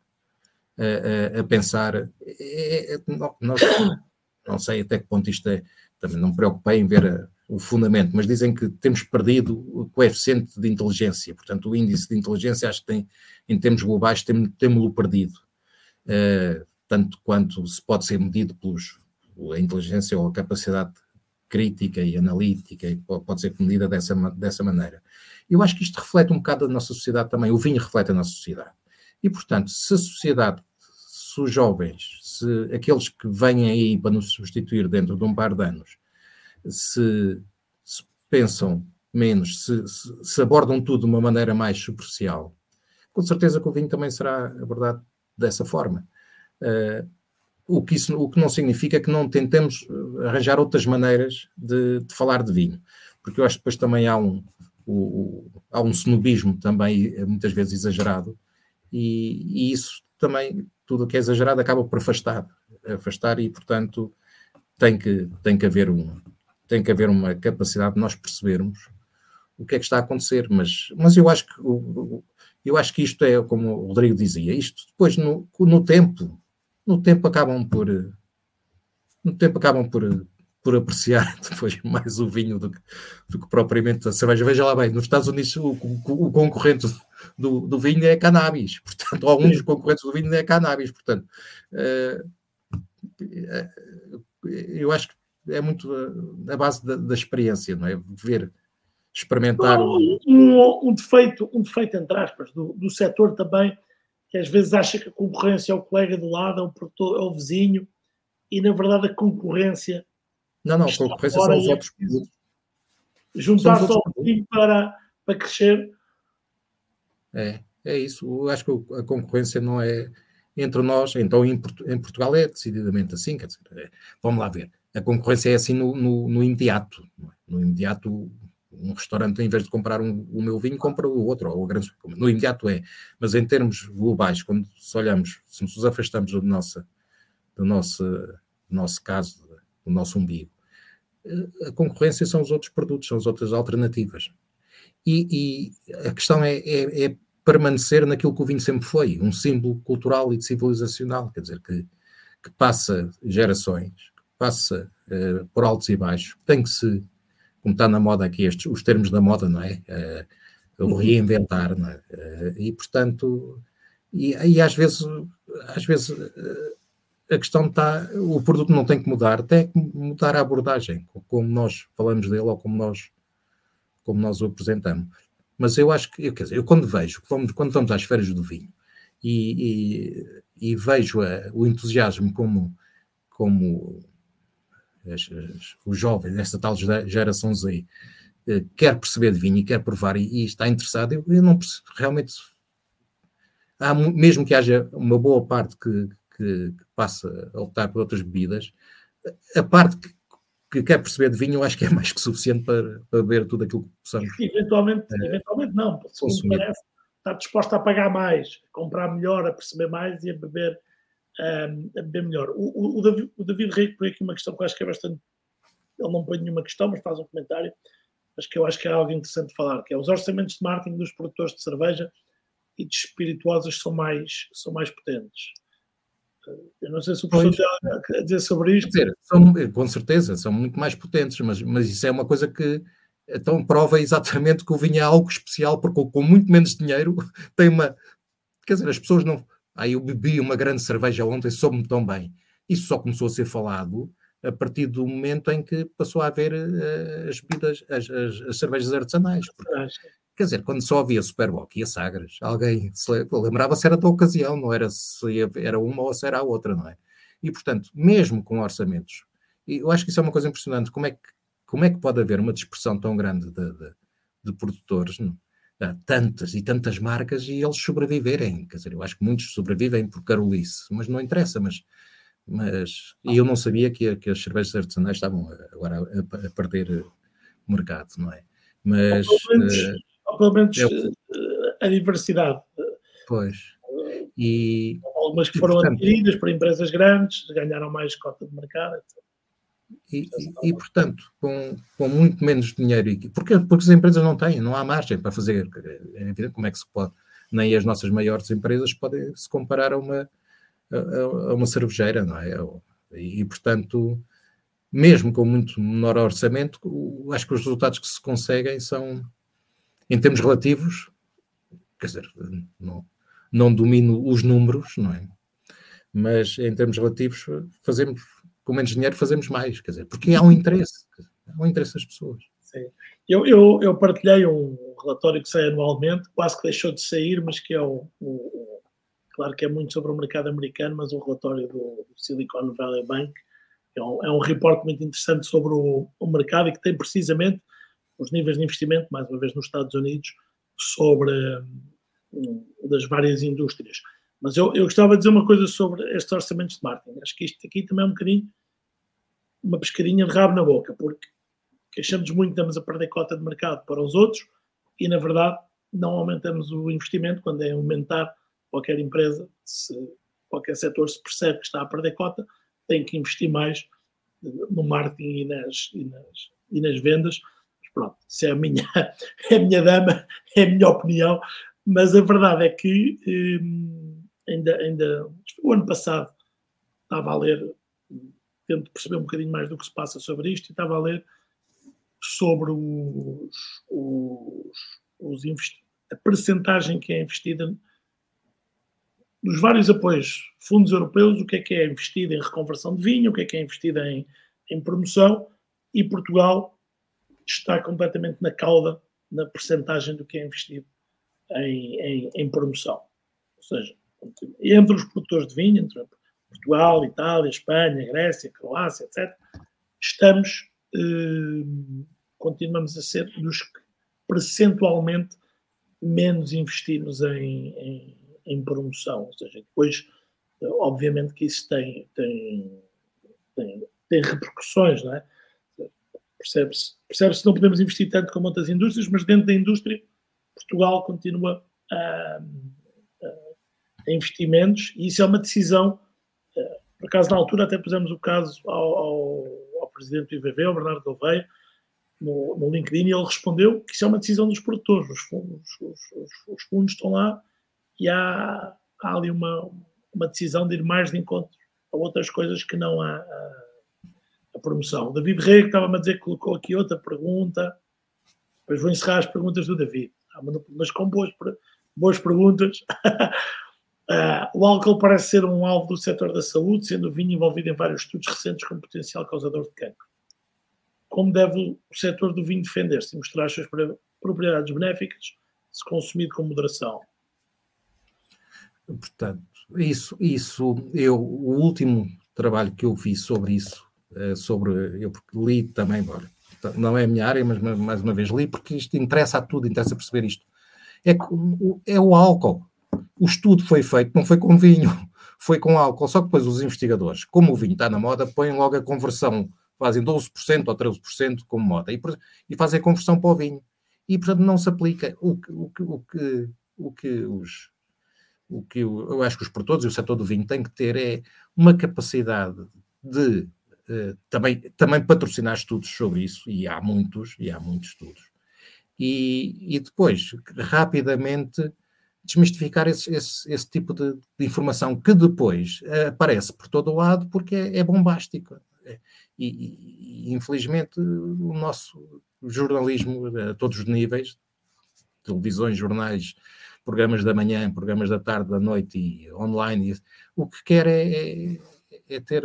a, a, a pensar. É, é nós, não sei até que ponto isto é. Também não me preocupei em ver a, o fundamento, mas dizem que temos perdido o coeficiente de inteligência, portanto, o índice de inteligência, acho que tem, em termos globais, temos-lo perdido, uh, tanto quanto se pode ser medido pelos a inteligência ou a capacidade crítica e analítica, e pode ser medida dessa, dessa maneira. Eu acho que isto reflete um bocado a nossa sociedade também, o vinho reflete a nossa sociedade. E, portanto, se a sociedade, se os jovens, se aqueles que vêm aí para nos substituir dentro de um par de anos, se, se pensam menos, se, se, se, abordam tudo de uma maneira mais superficial, com certeza que o vinho também será abordado dessa forma. Uh, o, que isso, o que não significa que não tentemos arranjar outras maneiras de, de falar de vinho, porque eu acho que depois também há um, o, o, há um snobismo também muitas vezes exagerado, e, e isso também, tudo o que é exagerado acaba por afastar, afastar e, portanto, tem que, tem que haver um, tem que haver uma capacidade de nós percebermos o que é que está a acontecer, mas, mas eu acho que eu acho que isto é, como o Rodrigo dizia, isto depois no, no tempo, no tempo acabam por no tempo acabam por, por apreciar depois mais o vinho do que, do que propriamente a cerveja. Veja lá bem, nos Estados Unidos o, o, o concorrente do, do, vinho é cannabis, portanto, ou um dos concorrentes do vinho é cannabis, portanto, uh, eu acho que é muito a, base da, da, experiência, não é? Ver, experimentar. Um, um, um, defeito, um defeito, entre aspas, do, do setor também, que às vezes acha que a concorrência é o colega do lado, é o, produtor, é o vizinho, e na verdade a concorrência. Não, não, a concorrência são os outros produtos. Juntar-se ao vizinho para, para crescer. É, é isso. Eu acho que a concorrência não é entre nós, então em, Portugal é decididamente assim, quer dizer, é, vamos lá ver a concorrência é assim no, no, no imediato. É? No imediato, um restaurante, em vez de comprar um, o meu vinho, compra o outro, ou o grande No imediato é. Mas em termos globais, quando se olhamos, se nos afastamos do nosso, do nosso, do nosso caso, do nosso umbigo, a concorrência são os outros produtos, são as outras alternativas. E, e a questão é, é, é, permanecer naquilo que o vinho sempre foi, um símbolo cultural e civilizacional, quer dizer, que, que passa gerações, passa uh, por altos e baixos, tem que se, como está na moda aqui, estes, os termos da moda, não é? Uh, o reinventar, não é? Uh, e portanto, e, e, às vezes, às vezes a questão está, o produto não tem que mudar, tem que mudar a abordagem, como nós falamos dele ou como nós, como nós o apresentamos. Mas eu acho que, eu, quer dizer, eu quando vejo, quando, quando vamos às feiras do vinho e, e, e vejo a, o entusiasmo como, como as, as, os jovens, esta tal geração Z, eh, quer perceber de vinho e quer provar e, e está interessado, eu, eu, não percebo, realmente, há, mesmo que haja uma boa parte que, que, que passa a optar por outras bebidas, a parte que, que quer perceber de vinho, eu acho que é mais que suficiente para, para beber tudo aquilo que possamos. Eventualmente, é, eventualmente não, segundo parece, está disposto a pagar mais, a comprar melhor, a perceber mais e a beber um, a beber melhor. O, o, o, David, o David põe aqui uma questão que eu acho que é bastante. Ele não põe nenhuma questão, mas faz um comentário, mas que eu acho que é algo interessante de falar, que é os orçamentos de marketing dos produtores de cerveja e de espirituosas são mais, são mais potentes. Eu não sei se o professor pois, tem a dizer sobre isto. Dizer, são, com certeza, são muito mais potentes, mas, mas isso é uma coisa que então prova exatamente que o vinho é algo especial, porque com muito menos dinheiro tem uma. Quer dizer, as pessoas não Aí eu bebi uma grande cerveja ontem, soube-me tão bem. Isso só começou a ser falado a partir do momento em que passou a haver uh, as bebidas, as, as, as cervejas artesanais. Porque, quer dizer, quando só havia Superboc e a Sagres, alguém lembrava-se era da ocasião, não era se era uma ou se era a outra, não é? E, portanto, mesmo com orçamentos, eu acho que isso é uma coisa impressionante, como é que, como é que pode haver uma dispersão tão grande de, de, de produtores, não? Há tantas e tantas marcas e eles sobreviverem, quer dizer, eu acho que muitos sobrevivem por carolice, mas não interessa, mas mas e eu não sabia que, que as cervejas artesanais estavam agora a, a, perder mercado, não é? Mas ou pelo menos, uh, ou pelo menos uh, a diversidade. Pois. E algumas que foram portanto, adquiridas por empresas grandes, ganharam mais cota de mercado, etc. E, e, e, portanto, com, com muito menos dinheiro, porque, porque as empresas não têm, não há margem para fazer. É evidente como é que se pode, nem as nossas maiores empresas podem se comparar a uma, a, uma cervejeira, não é? E, e, portanto, mesmo com muito menor orçamento, acho que os resultados que se conseguem são, em termos relativos, quer dizer, não, não domino os números, não é? Mas em termos relativos, fazemos, com menos dinheiro, fazemos mais, quer dizer, porque há um interesse, há um interesse das pessoas. Sim. Eu, eu, eu partilhei um relatório que sai anualmente, quase que deixou de sair, mas que é o, o Claro que é muito sobre o mercado americano, mas o relatório do Silicon Valley Bank é um, é um report muito interessante sobre o, o, mercado e que tem precisamente os níveis de investimento, mais uma vez nos Estados Unidos, sobre um, das várias indústrias. Mas eu, eu gostava de dizer uma coisa sobre estes orçamentos de marketing. Acho que isto aqui também é um bocadinho uma pescadinha de rabo na boca, porque queixamos muito, estamos a perder cota de mercado para os outros e, na verdade, não aumentamos o investimento quando é aumentar qualquer empresa, se qualquer setor se percebe que está a perder cota, tem que investir mais no marketing e nas, e nas, e nas vendas. Mas pronto, isso é a minha, é a minha dama, é a minha opinião, mas a verdade é que hum, ainda, ainda o ano passado estava a ler, tento perceber um bocadinho mais do que se passa sobre isto, e estava a ler sobre os, os, os a percentagem que é investida dos vários apoios, fundos europeus, o que é que é investido em reconversão de vinho, o que é que é investido em, em promoção, e Portugal está completamente na cauda na percentagem do que é investido em, em, em, promoção. Ou seja, entre os produtores de vinho, entre Portugal, Itália, Espanha, Grécia, Croácia, etc., estamos, eh, continuamos a ser dos que percentualmente menos investimos em, em em promoção. Ou seja, depois, obviamente que isso tem, tem, tem, tem repercussões, não é? Percebe-se percebe que não podemos investir tanto como outras indústrias, mas dentro da indústria, Portugal continua a, a, a investimentos e isso é uma decisão. Eh, por acaso, na altura, até pusemos o caso ao, ao, ao presidente do IVV, ao Bernardo Gouveia, no, no, LinkedIn, e ele respondeu que isso é uma decisão dos produtores. Os fundos, os, os, os fundos estão lá e há, há ali uma, uma decisão de ir mais de encontro a outras coisas que não a, a, a promoção. O David que estava-me a dizer que colocou aqui outra pergunta, depois vou encerrar as perguntas do David, mas com boas, boas perguntas. Uh, o álcool parece ser um alvo do setor da saúde, sendo o vinho envolvido em vários estudos recentes como potencial causador de cancro. Como deve o setor do vinho defender-se e mostrar as suas propriedades benéficas se consumido com moderação? Portanto, isso, isso, eu, o último trabalho que eu vi sobre isso, eh, sobre, eu li também, olha, não é a minha área, mas mais uma vez li, porque isto interessa a tudo, interessa perceber isto. É, é o álcool. O estudo foi feito, não foi com vinho, foi com álcool. Só que depois os investigadores, como o vinho está na moda, põem logo a conversão, fazem 12% ou 13% como moda e, e fazem a conversão para o vinho. E, portanto, não se aplica o que, o o que, o que os o que eu, eu, acho que os produtores e o setor do vinho têm que ter é uma capacidade de uh, também, também patrocinar estudos sobre isso, e há muitos, e há muitos estudos, e, e depois rapidamente desmistificar esse, esse, esse tipo de, de, informação que depois aparece por todo o lado porque é, é bombástico. E, e, e, infelizmente o nosso jornalismo a todos os níveis, televisões, jornais, programas da manhã, programas da tarde, da noite e online. O que quer é, é, é ter,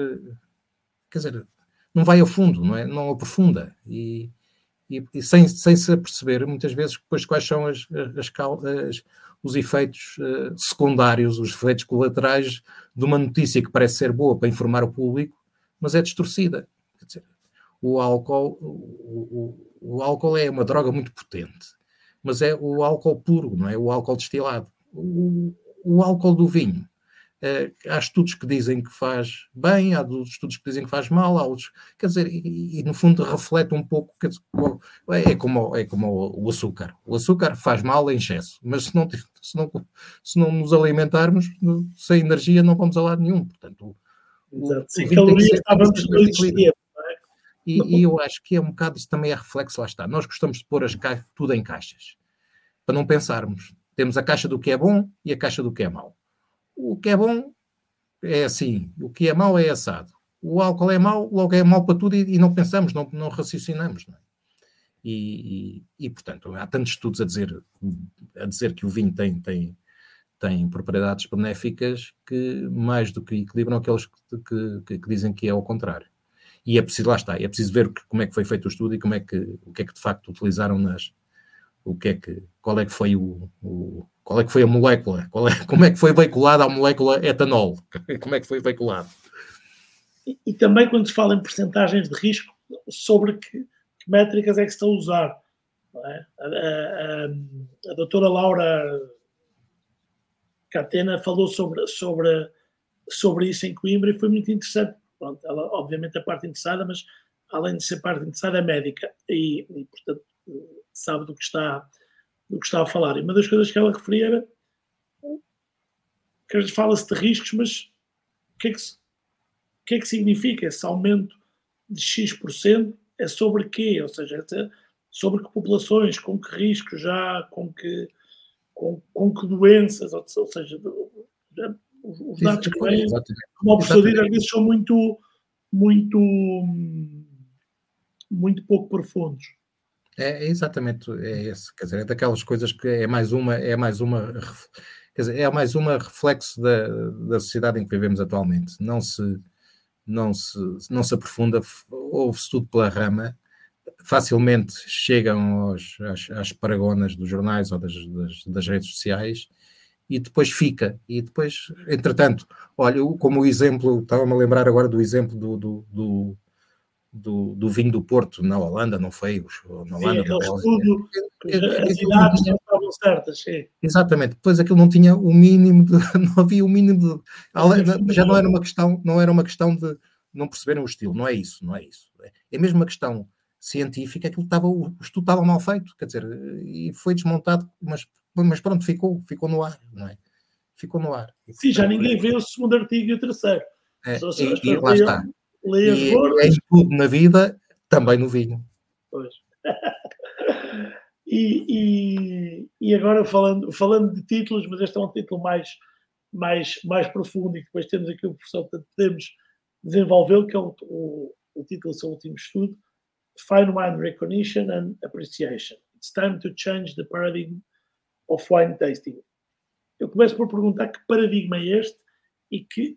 quer dizer, não vai a fundo, não é? Não aprofunda e, e, e sem, sem se aperceber muitas vezes depois quais são as, as, as os efeitos uh, secundários, os efeitos colaterais de uma notícia que parece ser boa para informar o público, mas é distorcida. Quer dizer, o álcool, o, o, o álcool é uma droga muito potente, mas é o álcool puro, não é? O álcool destilado. O, o álcool do vinho Uh, há estudos que dizem que faz bem, há estudos que dizem que faz mal, há outros. Quer dizer, e, e no fundo reflete um pouco. Dizer, é, como, é como o açúcar. O açúcar faz mal em excesso, mas se não, se não, se não nos alimentarmos, sem energia, não vamos a lado nenhum. Portanto, Exato. Sem calorias estávamos é? e, e eu acho que é um bocado isso também é reflexo, lá está. Nós gostamos de pôr as tudo em caixas, para não pensarmos. Temos a caixa do que é bom e a caixa do que é mau o que é bom é assim, o que é mau é assado. O álcool é mau, logo é mau para tudo e, e não pensamos, não, não raciocinamos. Não é? e, e, e, portanto, há tantos estudos a dizer, a dizer que o vinho tem, tem, tem propriedades benéficas que mais do que equilibram aqueles que, que, que, dizem que é ao contrário. E é preciso, lá está, é preciso ver como é que foi feito o estudo e como é que, o que é que de facto utilizaram nas, o que é que, qual é que foi o, o qual é que foi a molécula, é, como é que foi veiculada a molécula etanol, como é que foi veiculado. E, e também quando se fala em percentagens de risco, sobre que, que métricas é que se estão a usar. É? A, a, a, doutora Laura Catena falou sobre, sobre, sobre isso em Coimbra e foi muito interessante. Pronto, ela, obviamente, a parte interessada, mas além de ser parte interessada, é médica e, e portanto, sabe do que está do que está a falar. E uma das coisas que ela referia era que fala-se de riscos, mas o que, é que, o que é que significa esse aumento de X% é sobre quê? Ou seja, é sobre que populações, com que riscos já, com que, com, com que doenças, ou, ou seja, os dados que vêm, como o professor diz, às vezes são muito, muito, muito pouco profundos. É, é exatamente é esse, quer dizer, é daquelas coisas que é mais uma, é mais uma, quer dizer, é mais uma reflexo da, da sociedade em que vivemos atualmente. Não se, não se, não se aprofunda, ouve-se tudo pela rama, facilmente chegam aos, às, às paragonas dos jornais ou das, das, das, redes sociais e depois fica. E depois, entretanto, olha, como o exemplo, estava-me a lembrar agora do exemplo do, do, do do, do, vinho do Porto na Holanda, não foi? Na Holanda, sim, na estudo, as idades não estavam certas, sim. Exatamente, depois aquilo não tinha o mínimo de, não havia o mínimo de, já não era uma questão, não era uma questão de não perceberem o estilo, não é isso, não é isso. É mesmo uma questão científica, aquilo estava, o estudo estava mal feito, quer dizer, e foi desmontado, mas, mas pronto, ficou, ficou no ar, não é? Ficou no ar. Sim, já ninguém vê o segundo artigo e o terceiro. É, e, e lá está Lê as e em tudo na vida, também no vinho. Pois. e, e, e, agora falando, falando de títulos, mas este é um título mais, mais, mais profundo e depois temos aqui o professor, portanto, podemos desenvolvê-lo, que é o, o, o título do seu último estudo, Fine Wine Recognition and Appreciation. It's time to change the paradigm of wine tasting. Eu começo por perguntar que paradigma é este e que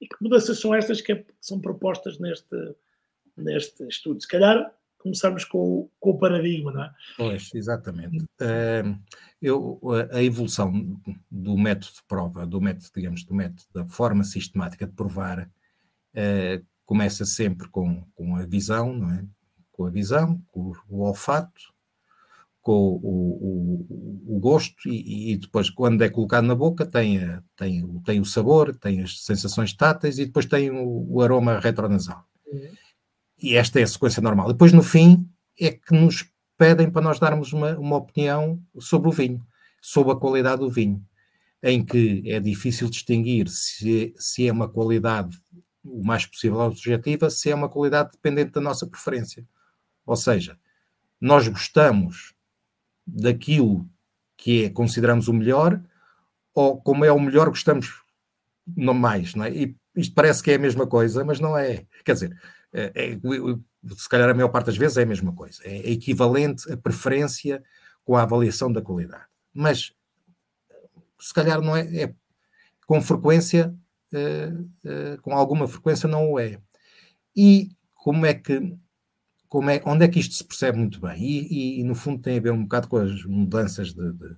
e que mudanças são estas que, é, que são propostas neste, neste estudo? Se calhar começarmos com, com o paradigma, não é? Pois, exatamente. Eu, a evolução do método de prova, do método, digamos, do método, da forma sistemática de provar, uh, começa sempre com, com a visão, não é? Com a visão, com o olfato, com o, o, o gosto e, e, depois quando é colocado na boca tem, tem, tem o sabor, tem as sensações táteis e depois tem o, o aroma retronasal. Uhum. E esta é a sequência normal. Depois no fim é que nos pedem para nós darmos uma, uma opinião sobre o vinho, sobre a qualidade do vinho, em que é difícil distinguir se, se é uma qualidade o mais possível objetiva, se é uma qualidade dependente da nossa preferência. Ou seja, nós gostamos daquilo que é, consideramos o melhor, ou como é o melhor, gostamos não mais, não é? E isto parece que é a mesma coisa, mas não é. Quer dizer, é, é, se calhar a maior parte das vezes é a mesma coisa. É equivalente a preferência com a avaliação da qualidade. Mas se calhar não é, é com frequência com alguma frequência não o é. E como é que como é, onde é que isto se percebe muito bem? E, e, e no fundo tem a ver um bocado com as mudanças de, de,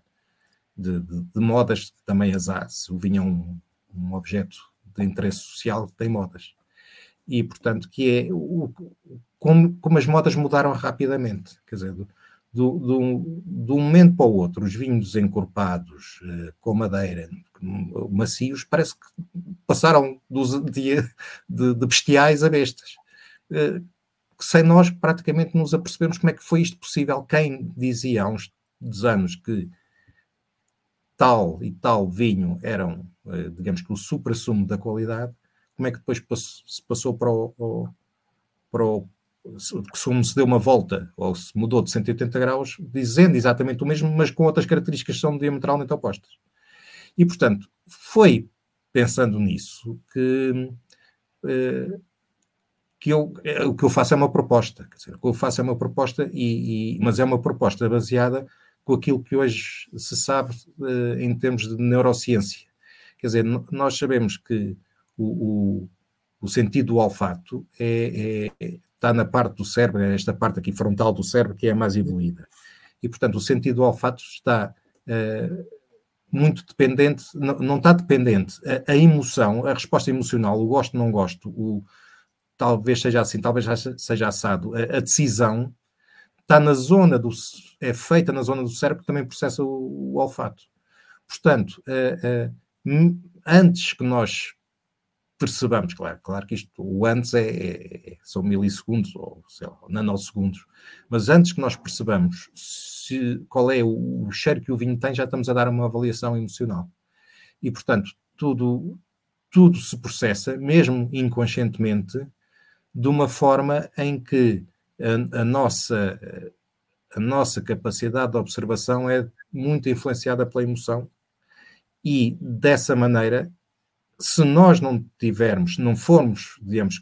de, de modas também as há. Se o vinho é um, um objeto de interesse social, tem modas. E, portanto, que é o, como, como as modas mudaram rapidamente. Quer dizer, do, do, do, do momento para o outro, os vinhos encorpados, eh, com madeira, macios, parece que passaram dos, de, de, de bestiais a bestas. Sem nós praticamente nos apercebemos como é que foi isto possível. Quem dizia há uns anos que tal e tal vinho eram, eh, digamos que o supra-sumo da qualidade, como é que depois se passou para o, para o se deu uma volta ou se mudou de 180 graus, dizendo exatamente o mesmo, mas com outras características que são diametralmente opostas. E, portanto, foi pensando nisso que eh, que eu, é, o que eu faço é uma proposta, quer dizer, o que eu faço é uma proposta, e, e mas é uma proposta baseada com aquilo que hoje se sabe uh, em termos de neurociência. Quer dizer, nós sabemos que o, o, o sentido do olfato é, é, está na parte do cérebro, é esta parte aqui frontal do cérebro, que é a mais evoluída. E, portanto, o sentido do olfato está uh, muito dependente, não, não, está dependente. A, a, emoção, a resposta emocional, o gosto, não gosto, o, talvez seja assim, talvez seja assado. A, a, decisão está na zona do é feita na zona do cérebro que também processa o, o olfato. Portanto, uh, uh, antes que nós percebamos, claro, claro que isto, o antes é, é, é são milissegundos ou sei lá, nanosegundos, mas antes que nós percebamos se, qual é o, o cheiro que o vinho tem, já estamos a dar uma avaliação emocional. E, portanto, tudo, tudo se processa, mesmo inconscientemente, de uma forma em que a, a, nossa, a nossa capacidade de observação é muito influenciada pela emoção. E dessa maneira, se nós não tivermos, não formos, digamos,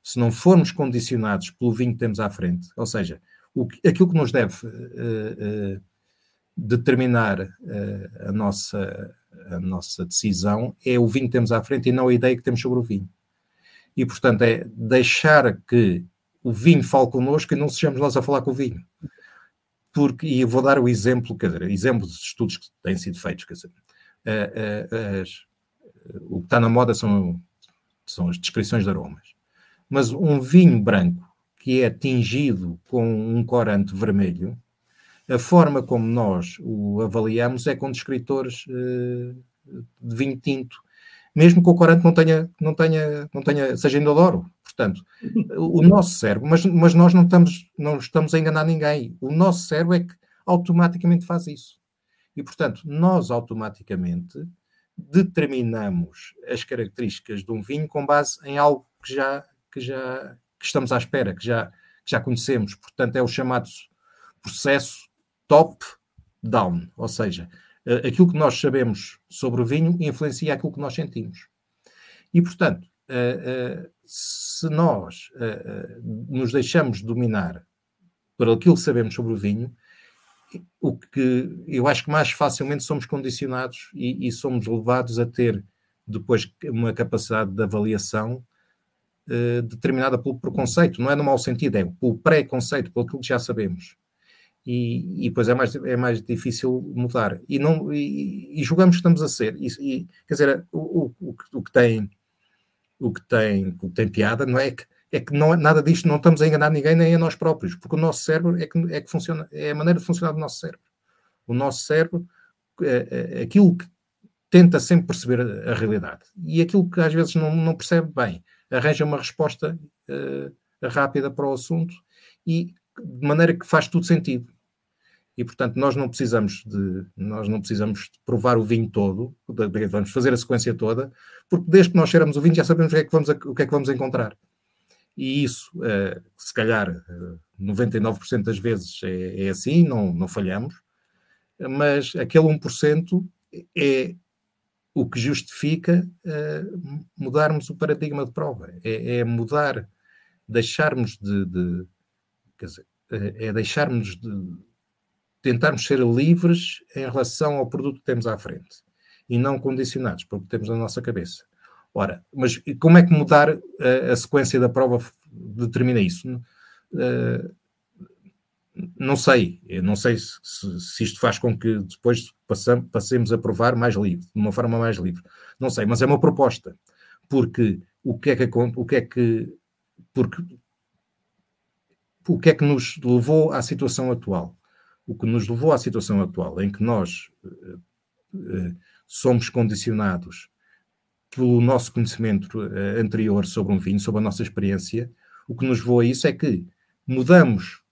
se não formos condicionados pelo vinho que temos à frente, ou seja, o, aquilo que nos deve uh, uh, determinar uh, a, nossa, a nossa decisão é o vinho que temos à frente e não a ideia que temos sobre o vinho e, portanto, é deixar que o vinho fale connosco e não sejamos nós a falar com o vinho. Porque, e eu vou dar o exemplo, quer dizer, exemplos de estudos que têm sido feitos, quer dizer, as, o que está na moda são, são as descrições de aromas. Mas um vinho branco que é tingido com um corante vermelho, a forma como nós o avaliamos é com descritores uh, de vinho tinto mesmo que o corante não tenha, não tenha, não tenha, seja indoloro. Portanto, o nosso cérebro, mas, mas nós não estamos, não estamos a enganar ninguém. O nosso cérebro é que automaticamente faz isso. E, portanto, nós automaticamente determinamos as características de um vinho com base em algo que já, que já que estamos à espera, que já, que já conhecemos. Portanto, é o chamado processo top-down, ou seja, aquilo que nós sabemos sobre o vinho influencia aquilo que nós sentimos. E, portanto, uh, uh, se nós nos deixamos dominar por aquilo que sabemos sobre o vinho, o que eu acho que mais facilmente somos condicionados e, e somos levados a ter depois uma capacidade de avaliação determinada pelo preconceito, não é no mau sentido, é pelo pré-conceito, pelo que já sabemos e, e depois é mais, é mais difícil mudar. E, não, e, e julgamos que estamos a ser. E, e quer dizer, o, o, o, que tem, o, que tem, o que tem piada não é que, é que não, nada disto não estamos a enganar ninguém nem a nós próprios, porque o nosso cérebro é que, é que funciona, é a maneira de funcionar do nosso cérebro. O nosso cérebro, é, é aquilo que tenta sempre perceber a, a, realidade e aquilo que às vezes não, não percebe bem, arranja uma resposta uh, rápida para o assunto e de maneira que faz tudo sentido. E portanto nós não precisamos de nós não precisamos provar o vinho todo, vamos fazer a sequência toda, porque desde que nós cheiramos o vinho já sabemos o que é que vamos, o que é que vamos encontrar. E isso, uh, se calhar, uh, eh, 99% das vezes é, é, assim, não, não falhamos, mas aquele 1% é o que justifica uh, mudarmos o paradigma de prova. É, é mudar, deixarmos de, de, Quer dizer, é, é deixarmos de tentarmos ser livres em relação ao produto que temos à frente e não condicionados pelo que temos na nossa cabeça. Ora, mas como é que mudar a, a sequência da prova determina isso? Uh, não sei, eu não sei se, se, isto faz com que depois passam, passemos a provar mais livre, de uma forma mais livre. Não sei, mas é uma proposta. Porque o que é que, o que, é que porque o que é que nos levou à situação atual? O que nos levou à situação atual, em que nós uh, uh, somos condicionados pelo nosso conhecimento uh, anterior sobre um vinho, sobre a nossa experiência, o que nos levou a isso é que mudamos,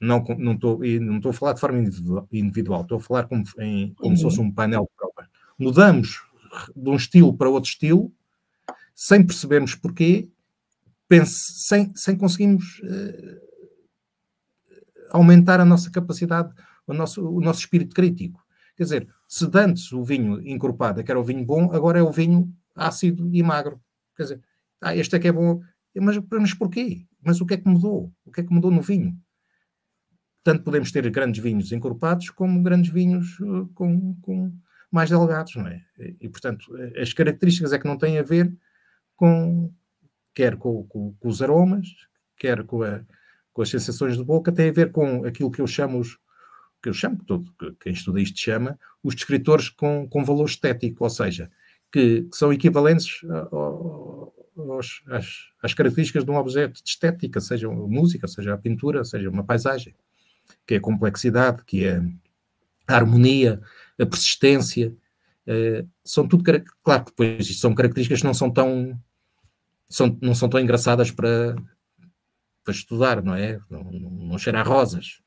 não, não, estou, não estou a falar de forma individual, estou a falar como, em, como uhum. se fosse um painel de prova. Mudamos de um estilo para outro estilo, sem percebermos porquê, pense, sem, sem conseguirmos aumentar a nossa capacidade, o nosso, o nosso espírito crítico. Quer dizer, se antes o vinho encorpado que era o vinho bom, agora é o vinho ácido e magro. Quer dizer, ah, este é que é bom. Mas, mas porquê? Mas o que é que mudou? O que é que mudou no vinho? Tanto podemos ter grandes vinhos encorpados como grandes vinhos uh, com, com mais delgados, não é? E, portanto, as características é que não têm a ver com, quer com, com, com os aromas, quer com, a, com, as sensações de boca, tem a ver com aquilo que eu chamo, que eu chamo, todo, quem estuda isto chama, os descritores com, com valor estético, ou seja, que, que são equivalentes aos, às, às, características de um objeto de estética, seja a música, seja a pintura, seja uma paisagem, que é a complexidade, que é a harmonia, a persistência, uh, são tudo, claro que depois são características que não são tão são, não são tão engraçadas para, para estudar, não é? Não, não, cheira a rosas,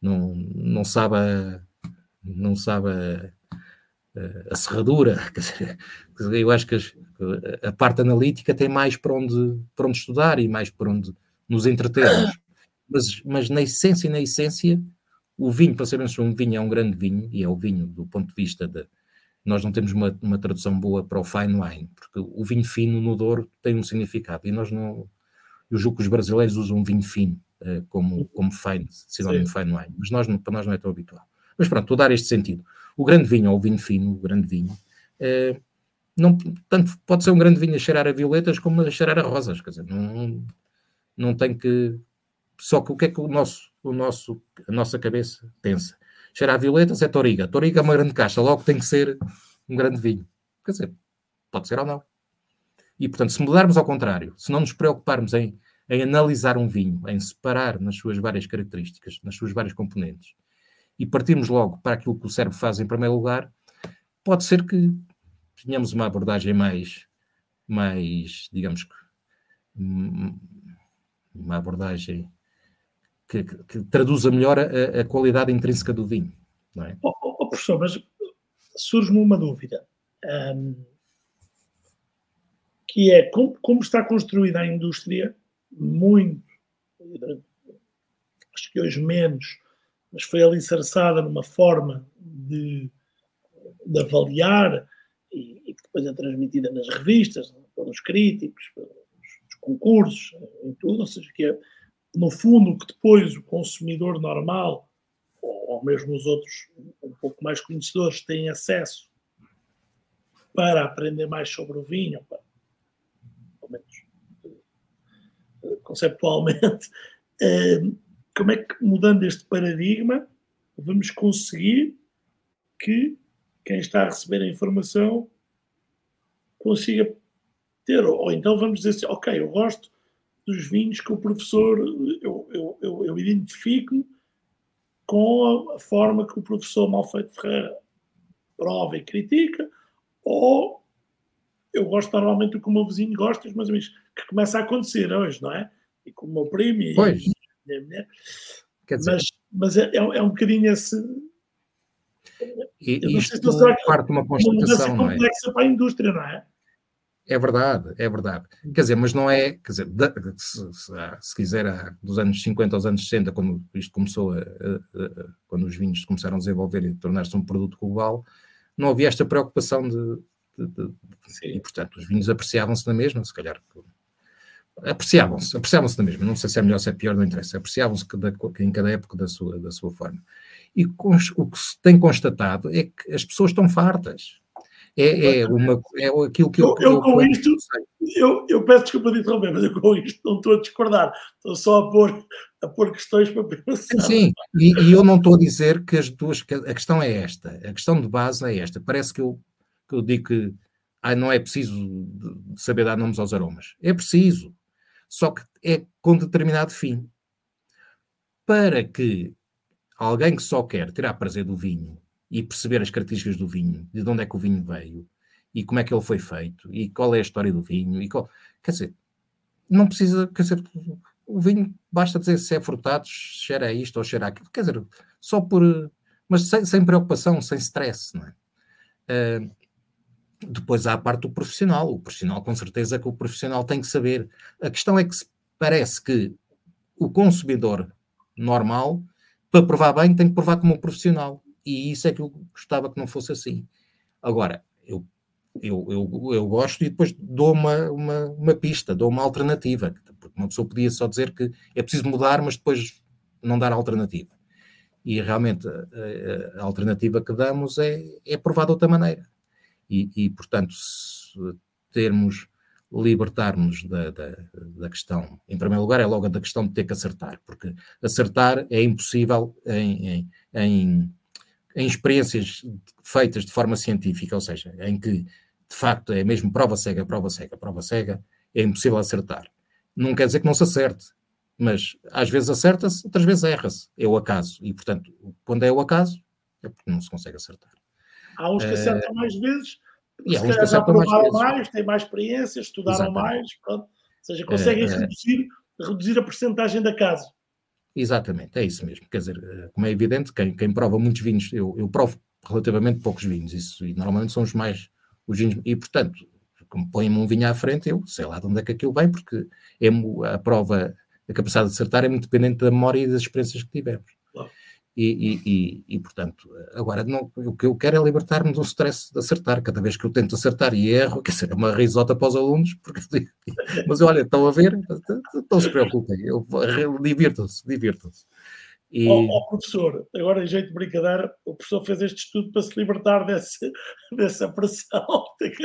não, não sabe a, não sabe a, a serradura. Eu acho que a parte analítica tem mais para onde, para onde estudar e mais para onde nos entretermos. Mas, mas na essência, na essência, o vinho, para sabermos se um vinho é um grande vinho, e é o vinho do ponto de vista de, nós não temos uma, uma, tradução boa para o fine wine, porque o vinho fino no Douro tem um significado, e nós não. Eu julgo que os brasileiros usam vinho fino uh, como, como fine, sinónimo fine wine, mas nós, para nós não é tão habitual. Mas pronto, estou a dar este sentido. O grande vinho, ou o vinho fino, o grande vinho, uh, não, tanto pode ser um grande vinho a cheirar a violetas como a cheirar a rosas, quer dizer, não, não tem que. Só que o que é que o nosso, o nosso, a nossa cabeça pensa? cheira a violetas é Toriga. Toriga é uma grande caixa, logo tem que ser um grande vinho. Quer dizer, pode ser ou não. E, portanto, se mudarmos ao contrário, se não nos preocuparmos em, em analisar um vinho, em separar nas suas várias características, nas suas várias componentes, e partirmos logo para aquilo que o cérebro faz em primeiro lugar, pode ser que tenhamos uma abordagem mais, mais digamos que, uma abordagem que, que traduza melhor a, a, qualidade intrínseca do vinho. Não é? Oh, oh, oh professor, mas surge-me uma dúvida. Um, que é como, como, está construída a indústria, muito, acho que hoje menos, mas foi alicerçada numa forma de, de avaliar e, que depois é transmitida nas revistas, pelos críticos, pelos concursos, em tudo, ou seja, que é no fundo, que depois o consumidor normal, ou, mesmo os outros um pouco mais conhecedores, têm acesso para aprender mais sobre o vinho, para, pelo menos conceptualmente, como é que, mudando este paradigma, vamos conseguir que quem está a receber a informação consiga ter, ou então vamos dizer assim, ok, eu gosto dos vinhos que o professor, eu, eu, eu, eu identifico com a, forma que o professor Malfeito Ferreira prova e critica, ou eu gosto normalmente do que o meu vizinho gosta, os meus amigos, que começa a acontecer hoje, não é? E com o meu primo e pois. a minha mulher. Dizer... Mas, mas é, é, é um bocadinho esse. E, isto se parte de uma constatação, uma não é? complexa para a indústria, não é? É verdade, é verdade. Quer dizer, mas não é, quer dizer, se, se, se quiser, dos anos 50 aos anos 60, quando isto começou, a, a, a, quando os vinhos começaram a desenvolver e tornar-se um produto global, não havia esta preocupação de. De, de e, portanto, os vinhos apreciavam-se na mesma, se calhar. Apreciavam-se, apreciavam-se na mesma. Não sei se é melhor, se é pior, não interessa. Apreciavam-se em cada época da sua, da sua forma. E o que se tem constatado é que as pessoas estão fartas É, é, uma, é aquilo que eu. Eu, eu com isto, eu, eu peço desculpa de interromper, mas eu com isto não estou a discordar, estou só a pôr, a pôr questões para pensar. Sim, e, e eu não estou a dizer que as duas. A questão é esta, a questão de base é esta. Parece que eu, que eu digo que ah, não é preciso saber dar nomes aos aromas. É preciso, só que é com determinado fim. Para que alguém que só quer tirar prazer do vinho e perceber as características do vinho, de onde é que o vinho veio, e como é que ele foi feito, e qual é a história do vinho, e qual... quer dizer, não precisa, quer dizer, o vinho basta dizer se é frutado, cheira a isto ou cheira a aquilo, quer dizer, só por, mas sem, sem preocupação, sem stress, não é? Uh, depois há a parte do profissional, o profissional com certeza que o profissional tem que saber. A questão é que parece que o consumidor normal, para provar bem, tem que provar como um profissional. E isso é que eu gostava que não fosse assim. Agora, eu, eu, eu, eu gosto e depois dou uma, uma, uma pista, dou uma alternativa. Porque uma pessoa podia só dizer que é preciso mudar, mas depois não dar alternativa. E realmente a, a alternativa que damos é, é provar de outra maneira. E, e portanto, termos libertar-nos da, da, da, questão. Em primeiro lugar, é logo da questão de ter que acertar, porque acertar é impossível em, em, em em experiências feitas de forma científica, ou seja, em que de facto é mesmo prova cega, prova cega, prova cega, é impossível acertar. Não quer dizer que não se acerte, mas às vezes acerta-se, outras vezes erra-se. É o acaso. E, portanto, quando é o acaso, é porque não se consegue acertar. Há uns que eh, acertam uh, mais vezes, e há uns que acertam mais, mais, têm mais experiência, estudaram Exatamente. mais, pronto. Ou seja, conseguem uh, reduzir, reduzir a porcentagem de acaso. Exatamente, é isso mesmo. Quer dizer, eh, como é evidente, quem, quem prova muitos vinhos, eu, eu, provo relativamente poucos vinhos, isso, e normalmente são os mais os vinhos, e portanto, como põem-me um vinho à frente, eu sei lá de onde é que aquilo vem, porque é, a prova, a capacidade de acertar é muito dependente da memória e das experiências que tivemos. E, e, e, e, portanto, agora não, o que eu quero é libertar-me do stress de acertar. Cada vez que eu tento acertar e erro, quer dizer, é uma risota para os alunos, porque, mas olha, estão a ver, não se preocupem, divirtam-se, divirtam-se. E... Oh, oh, professor, agora em jeito de brincadeira, o professor fez este estudo para se libertar desse, dessa pressão.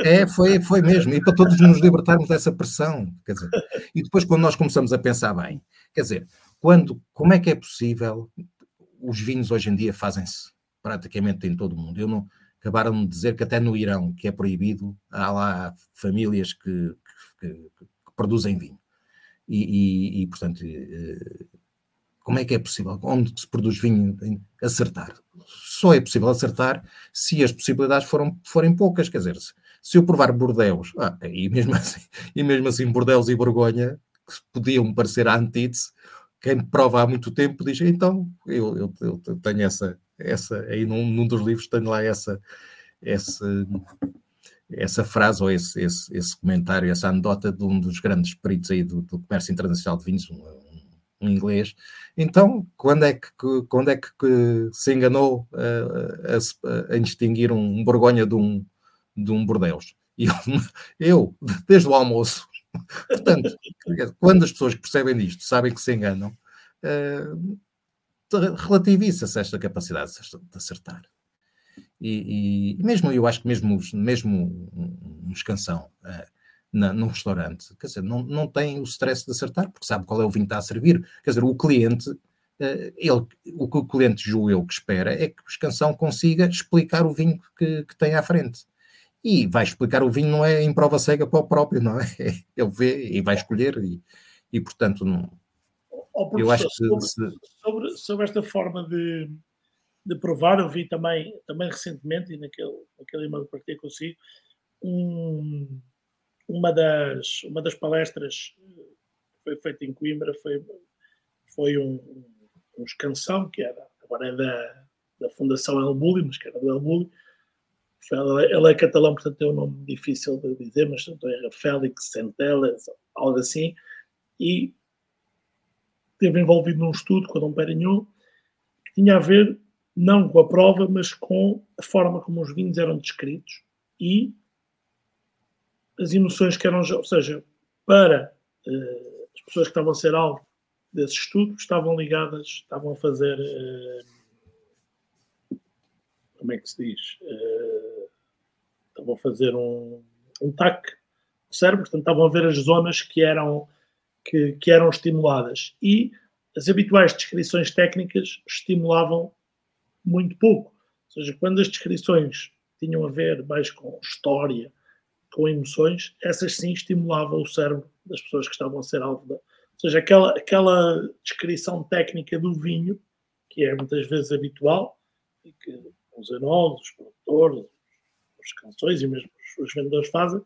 É, foi, foi mesmo, e para todos nos libertarmos dessa pressão. Quer dizer, e depois, quando nós começamos a pensar bem, quer dizer, quando, como é que é possível os vinhos hoje em dia fazem-se praticamente em todo o mundo. Eu não, acabaram de dizer que até no Irão, que é proibido, há lá famílias que, que, que produzem vinho. E, e, e, portanto, eh, como é que é possível? Onde se produz vinho? Acertar. Só é possível acertar se as possibilidades foram, forem poucas. Quer dizer, se, se eu provar Bordeus, ah, e, mesmo assim, e mesmo assim Bordeus e Borgonha, que podiam parecer antítese, quem prova há muito tempo diz, então, eu, eu, eu tenho essa, essa aí num, num, dos livros tenho lá essa, essa, essa frase ou esse, esse, esse comentário, essa anedota de um dos grandes peritos aí do, do comércio internacional de vinhos, um, um, um, inglês. Então, quando é que, quando é que, se enganou a, a, a distinguir um Borgonha de um, de um Bordeus? E eu, eu, desde o almoço, Portanto, quando as pessoas percebem disto sabem que se enganam, uh, relativiza-se esta capacidade de acertar. E, e, mesmo, eu acho que mesmo, mesmo um escansão uh, na, num restaurante, quer dizer, não, não tem o stress de acertar, porque sabe qual é o vinho que está a servir. Quer dizer, o cliente, uh, ele, o que o cliente julga eu que espera é que o escansão consiga explicar o vinho que, que tem à frente e vai explicar o vinho, não é em prova cega para o próprio, não é? Ele vê e vai escolher, e, e portanto, não. Oh, eu acho que sobre, se... sobre, sobre, esta forma de, de provar, eu vi também, também recentemente, e naquele, naquele e-mail que partilhei consigo, um, uma, das, uma das palestras que foi feita em Coimbra foi, foi um, um escansão, que era, agora é da, da Fundação El Bulli, mas que era do El Bulli, ela é catalão, portanto tem um nome difícil de dizer, mas não era Félix Centelas, algo assim, e esteve envolvido num estudo com Dom Perignon que tinha a ver não com a prova, mas com a forma como os vinhos eram descritos e as emoções que eram, ou seja, para uh, as pessoas que estavam a ser alvo desse estudo, estavam ligadas, estavam a fazer. Uh, como é que se diz? Uh, estavam a fazer um, um TAC no cérebro, portanto estavam a ver as zonas que eram, que, que eram estimuladas. E as habituais descrições técnicas estimulavam muito pouco. Ou seja, quando as descrições tinham a ver mais com história, com emoções, essas sim estimulavam o cérebro das pessoas que estavam a ser alvo da. Ou seja, aquela, aquela descrição técnica do vinho, que é muitas vezes habitual, e que os enólogos, os produtores, as canções e mesmo os, vendedores fazem,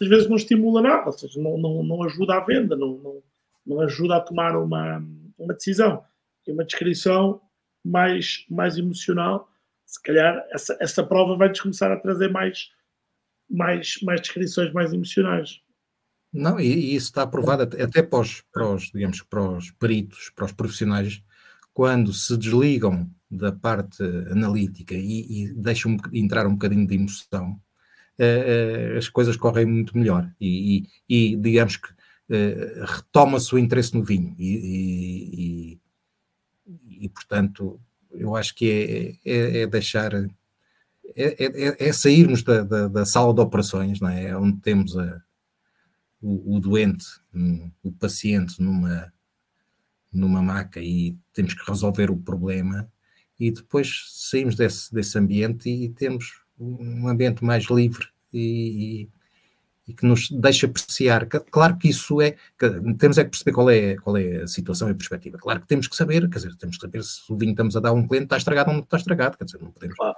às vezes não estimula nada, ou seja, não, não, não ajuda à venda, não, não, não ajuda a tomar uma, uma decisão. E uma descrição mais, mais emocional, se calhar essa, essa prova vai-nos começar a trazer mais, mais, mais descrições mais emocionais. Não, e, e isso está aprovado até para os, para os, digamos, para os peritos, para os profissionais, quando se desligam da parte analítica e, e deixam entrar um bocadinho de emoção, eh, eh, as coisas correm muito melhor. E, e, e digamos que eh, retoma-se o interesse no vinho. E, e, portanto eu acho que é, é, é deixar é, é, é, sairmos da, da, da, sala de operações, não é? onde temos a, o, o, doente, o paciente numa, numa maca e temos que resolver o problema e depois saímos desse, desse ambiente e temos um ambiente mais livre e, e, que nos deixa apreciar. Claro que isso é, que temos é que perceber qual é, qual é a situação e a perspectiva. Claro que temos que saber, quer dizer, temos que saber se o vinho que estamos a dar a um cliente está estragado ou não está estragado, quer dizer, não podemos. Claro.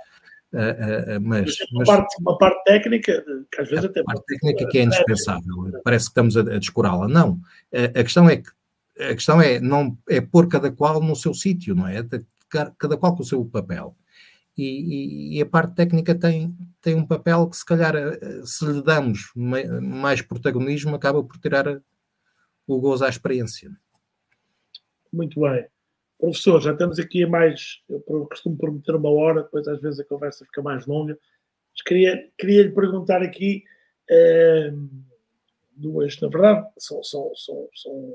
Uh, uh, mas, uma, mas, parte, uma parte técnica que às vezes até. parte técnica que é indispensável, parece que estamos a, a descurá-la. Não. a questão é que a questão é não é pôr cada qual no seu sítio, não é? Cada qual com o seu papel. E, e, e, a parte técnica tem, tem um papel que, se calhar, eh, se lhe damos mais protagonismo, acaba por tirar o gozo à experiência. Muito bem. Professor, já estamos aqui a mais. Eu costumo prometer uma hora, depois às vezes a conversa fica mais longa. Mas queria, queria lhe perguntar aqui eh, duas, na verdade, são, são, são, são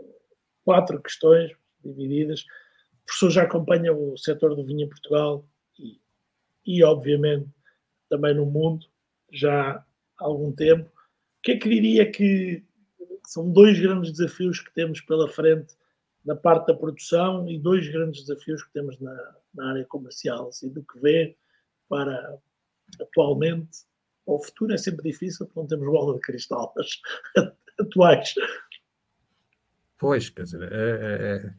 quatro questões divididas. O professor já acompanha o setor do vinho em Portugal e, e, obviamente, também no mundo, já há algum tempo. O que é que diria que são dois grandes desafios que temos pela frente na parte da produção e dois grandes desafios que temos na, na área comercial, assim, do que vê para atualmente, o futuro é sempre difícil porque não temos bola de cristal, mas atuais, Pois, quer dizer, é, é, é,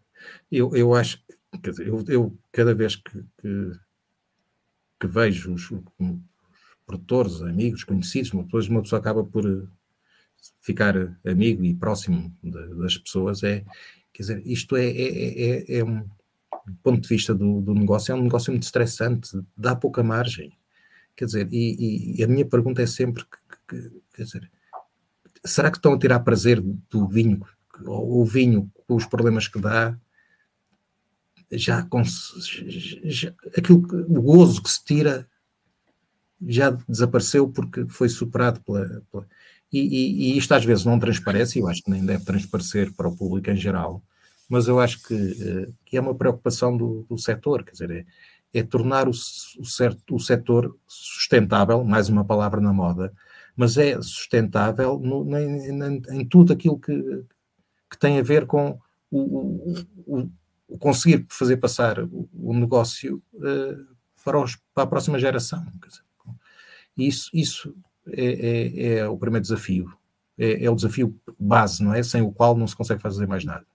eu, eu acho, quer dizer, eu, eu cada vez que, que, que vejo os, os, produtores, amigos, conhecidos, depois uma pessoa acaba por eh, ficar amigo e próximo de, das pessoas, é, quer dizer, isto é, é, é, é um do ponto de vista do, do, negócio, é um negócio muito estressante, dá pouca margem. Quer dizer, e, e a minha pergunta é sempre, que, que, quer dizer, será que estão a tirar prazer do vinho o vinho, com os problemas que dá, já, com, já aquilo, o gozo que se tira já desapareceu porque foi superado pela. pela e, e, e, isto às vezes não transparece, e eu acho que nem deve transparecer para o público em geral, mas eu acho que, eh, que é uma preocupação do, do setor, quer dizer, é, é tornar o, o, certo, o setor sustentável, mais uma palavra na moda, mas é sustentável no, em, em, tudo aquilo que, que tem a ver com o, o conseguir fazer passar o, negócio uh, para, os, para, a próxima geração. Isso, isso é, é, é, o primeiro desafio. É, é, o desafio base, não é? Sem o qual não se consegue fazer mais nada.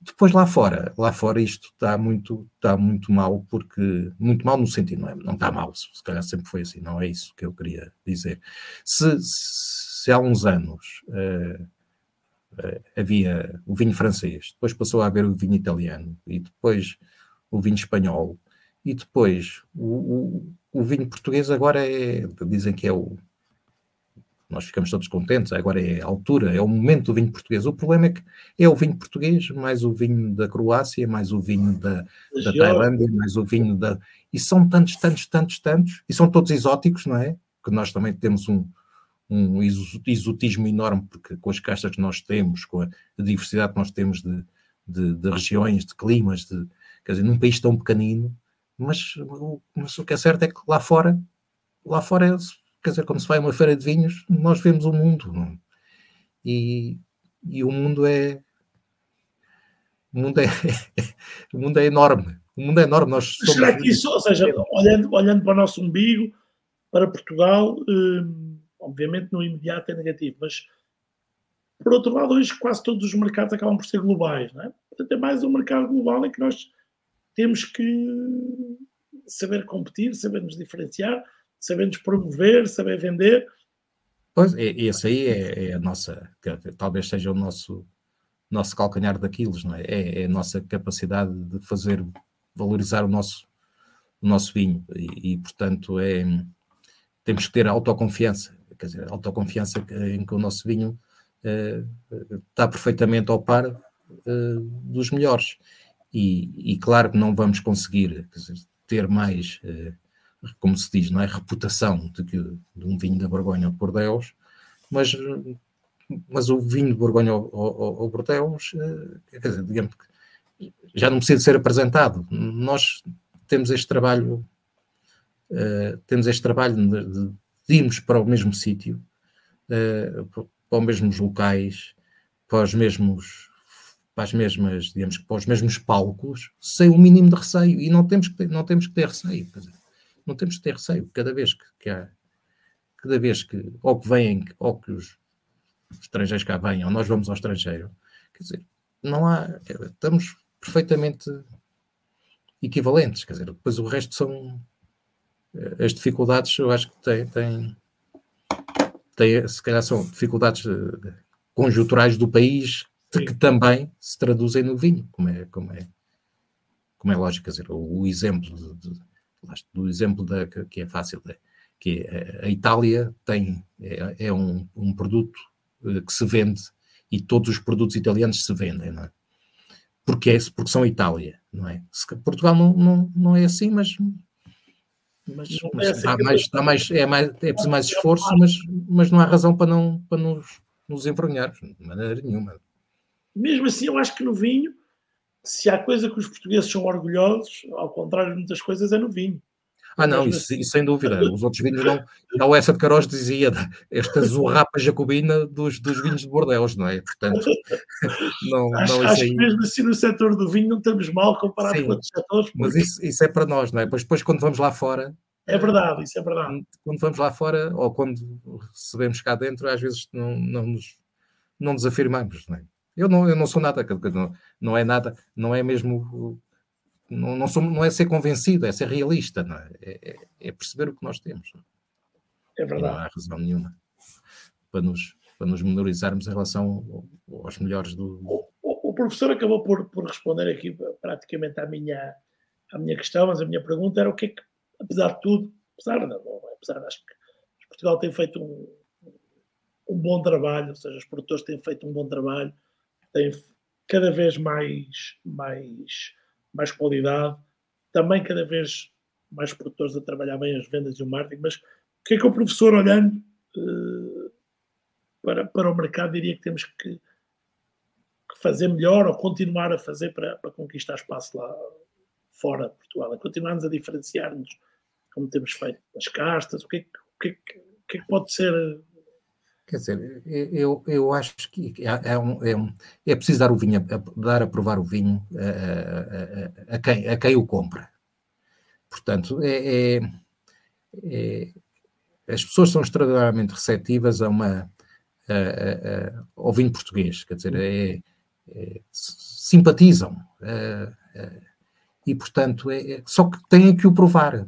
Depois lá fora, lá fora isto está muito, está muito mal, porque muito mal no sentido, não é? Não está mal, se calhar sempre foi assim, não é isso que eu queria dizer. Se, se há uns anos uh, havia o vinho francês, depois passou a haver o vinho italiano, e depois o vinho espanhol, e depois o, o, o vinho português agora é, dizem que é o, nós ficamos todos contentes, agora é a altura, é o momento do vinho português. O problema é que é o vinho português, mais o vinho da Croácia, mais o vinho da, da Tailândia, mais o vinho da. E são tantos, tantos, tantos, tantos, e são todos exóticos, não é? Que nós também temos um, um exotismo enorme, porque com as castas que nós temos, com a diversidade que nós temos de, de, de regiões, de climas, de, quer dizer, num país tão pequenino, mas, mas, o que é certo é que lá fora, lá fora quer dizer, quando se vai a uma feira de vinhos, nós vemos o mundo. Não? E, e o mundo é. O mundo é, o mundo é enorme. O mundo é enorme. Nós somos... Será que isso, ou seja, olhando, olhando para o nosso umbigo, para Portugal, hum, obviamente no imediato é negativo, mas por outro lado, hoje quase todos os mercados acabam por ser globais, não é? Portanto, é mais um mercado global em que nós temos que saber competir, saber nos diferenciar, saber nos promover, saber vender. Pois, esse aí é, é a nossa, talvez seja o nosso, nosso calcanhar daqueles, não é? é? é? a nossa capacidade de fazer valorizar o nosso, o nosso vinho e, e, portanto, é, temos que ter autoconfiança, quer dizer, autoconfiança em que o nosso vinho uh, está perfeitamente ao par uh, dos melhores. E, e, claro que não vamos conseguir dizer, ter mais, uh, como se diz, não é reputação de, que, de um vinho da Borgonha ou de Bordeaux, mas, mas o vinho de Borgonha ou, ou, ou Bordeaux, quer dizer, digamos que já não precisa ser apresentado. Nós temos este trabalho, temos este trabalho de, de irmos para o mesmo sítio, uh, para os mesmos locais, para os mesmos para as mesmas, digamos, para os mesmos palcos, sem o mínimo de receio. E não temos que ter, não temos que ter receio. Não temos que ter receio. Cada vez que, que há, cada vez que, ou que vêm, ou que os, os estrangeiros cá venham, ou nós vamos ao estrangeiro, quer dizer, não há, estamos perfeitamente equivalentes, quer dizer, depois o resto são as dificuldades, eu acho que tem, tem, tem se calhar são dificuldades eh, conjunturais do país que também se traduzem no vinho, como é, como é, como é lógico, quer dizer, o, o exemplo de, de, do exemplo da, que é fácil, é, que a Itália tem, é, é um, um, produto eh, que se vende e todos os produtos italianos se vendem, não é? Porque, é, porque são Itália, não é? Portugal não, não, não é assim, mas mas, mas está mais, mais, é, mais, é preciso mais esforço, mas, mas não há razão para não para nos, nos envergonhar, de maneira nenhuma. Mesmo assim, eu acho que no vinho, se há coisa que os portugueses são orgulhosos, ao contrário de muitas coisas, é no vinho. Ah, não, isso, isso, sem dúvida. Os outros vinhos não. A Oessa de Caros dizia esta zurrapa jacobina dos, dos vinhos de Bordeaux, não é? Portanto, não, acho, não acho aí... que mesmo assim no setor do vinho não estamos mal comparado Sim, com outros setores. Porque... Mas isso, isso é para nós, não é? Pois depois, quando vamos lá fora. É verdade, isso é verdade. Quando vamos lá fora, ou quando recebemos cá dentro, às vezes não, não, nos, não nos afirmamos, não é? Eu não, eu não sou nada, não, não é nada, não é mesmo não, não, somos, não é ser convencido, é ser realista, não é? É, é perceber o que nós temos. É verdade. E não há razão nenhuma para nos, para nos menorizarmos em relação aos melhores do. O, o, o professor acabou por, por responder aqui praticamente à minha, à minha questão, mas a minha pergunta era o que é que, apesar de tudo, apesar de, apesar acho que Portugal tem feito um, um bom trabalho, ou seja, os produtores têm feito um bom trabalho, têm cada vez mais, mais mais qualidade, também cada vez mais produtores a trabalhar bem as vendas e o marketing, mas o que é que o professor, olhando uh, para, para o mercado, diria que temos que, que fazer melhor ou continuar a fazer para, para, conquistar espaço lá fora de Portugal? É continuarmos a diferenciar-nos como temos feito nas castas? O que é que, o que, é que, é que pode ser Quer dizer, eu, eu acho que é, é, um, é, um, é preciso dar o vinho, a, dar a provar o vinho a, a, a, quem, a quem o compra. Portanto, é, é, é as pessoas são extraordinariamente receptivas a uma, ao vinho português, quer dizer, é simpatizam. E, portanto, é, só que têm que o provar.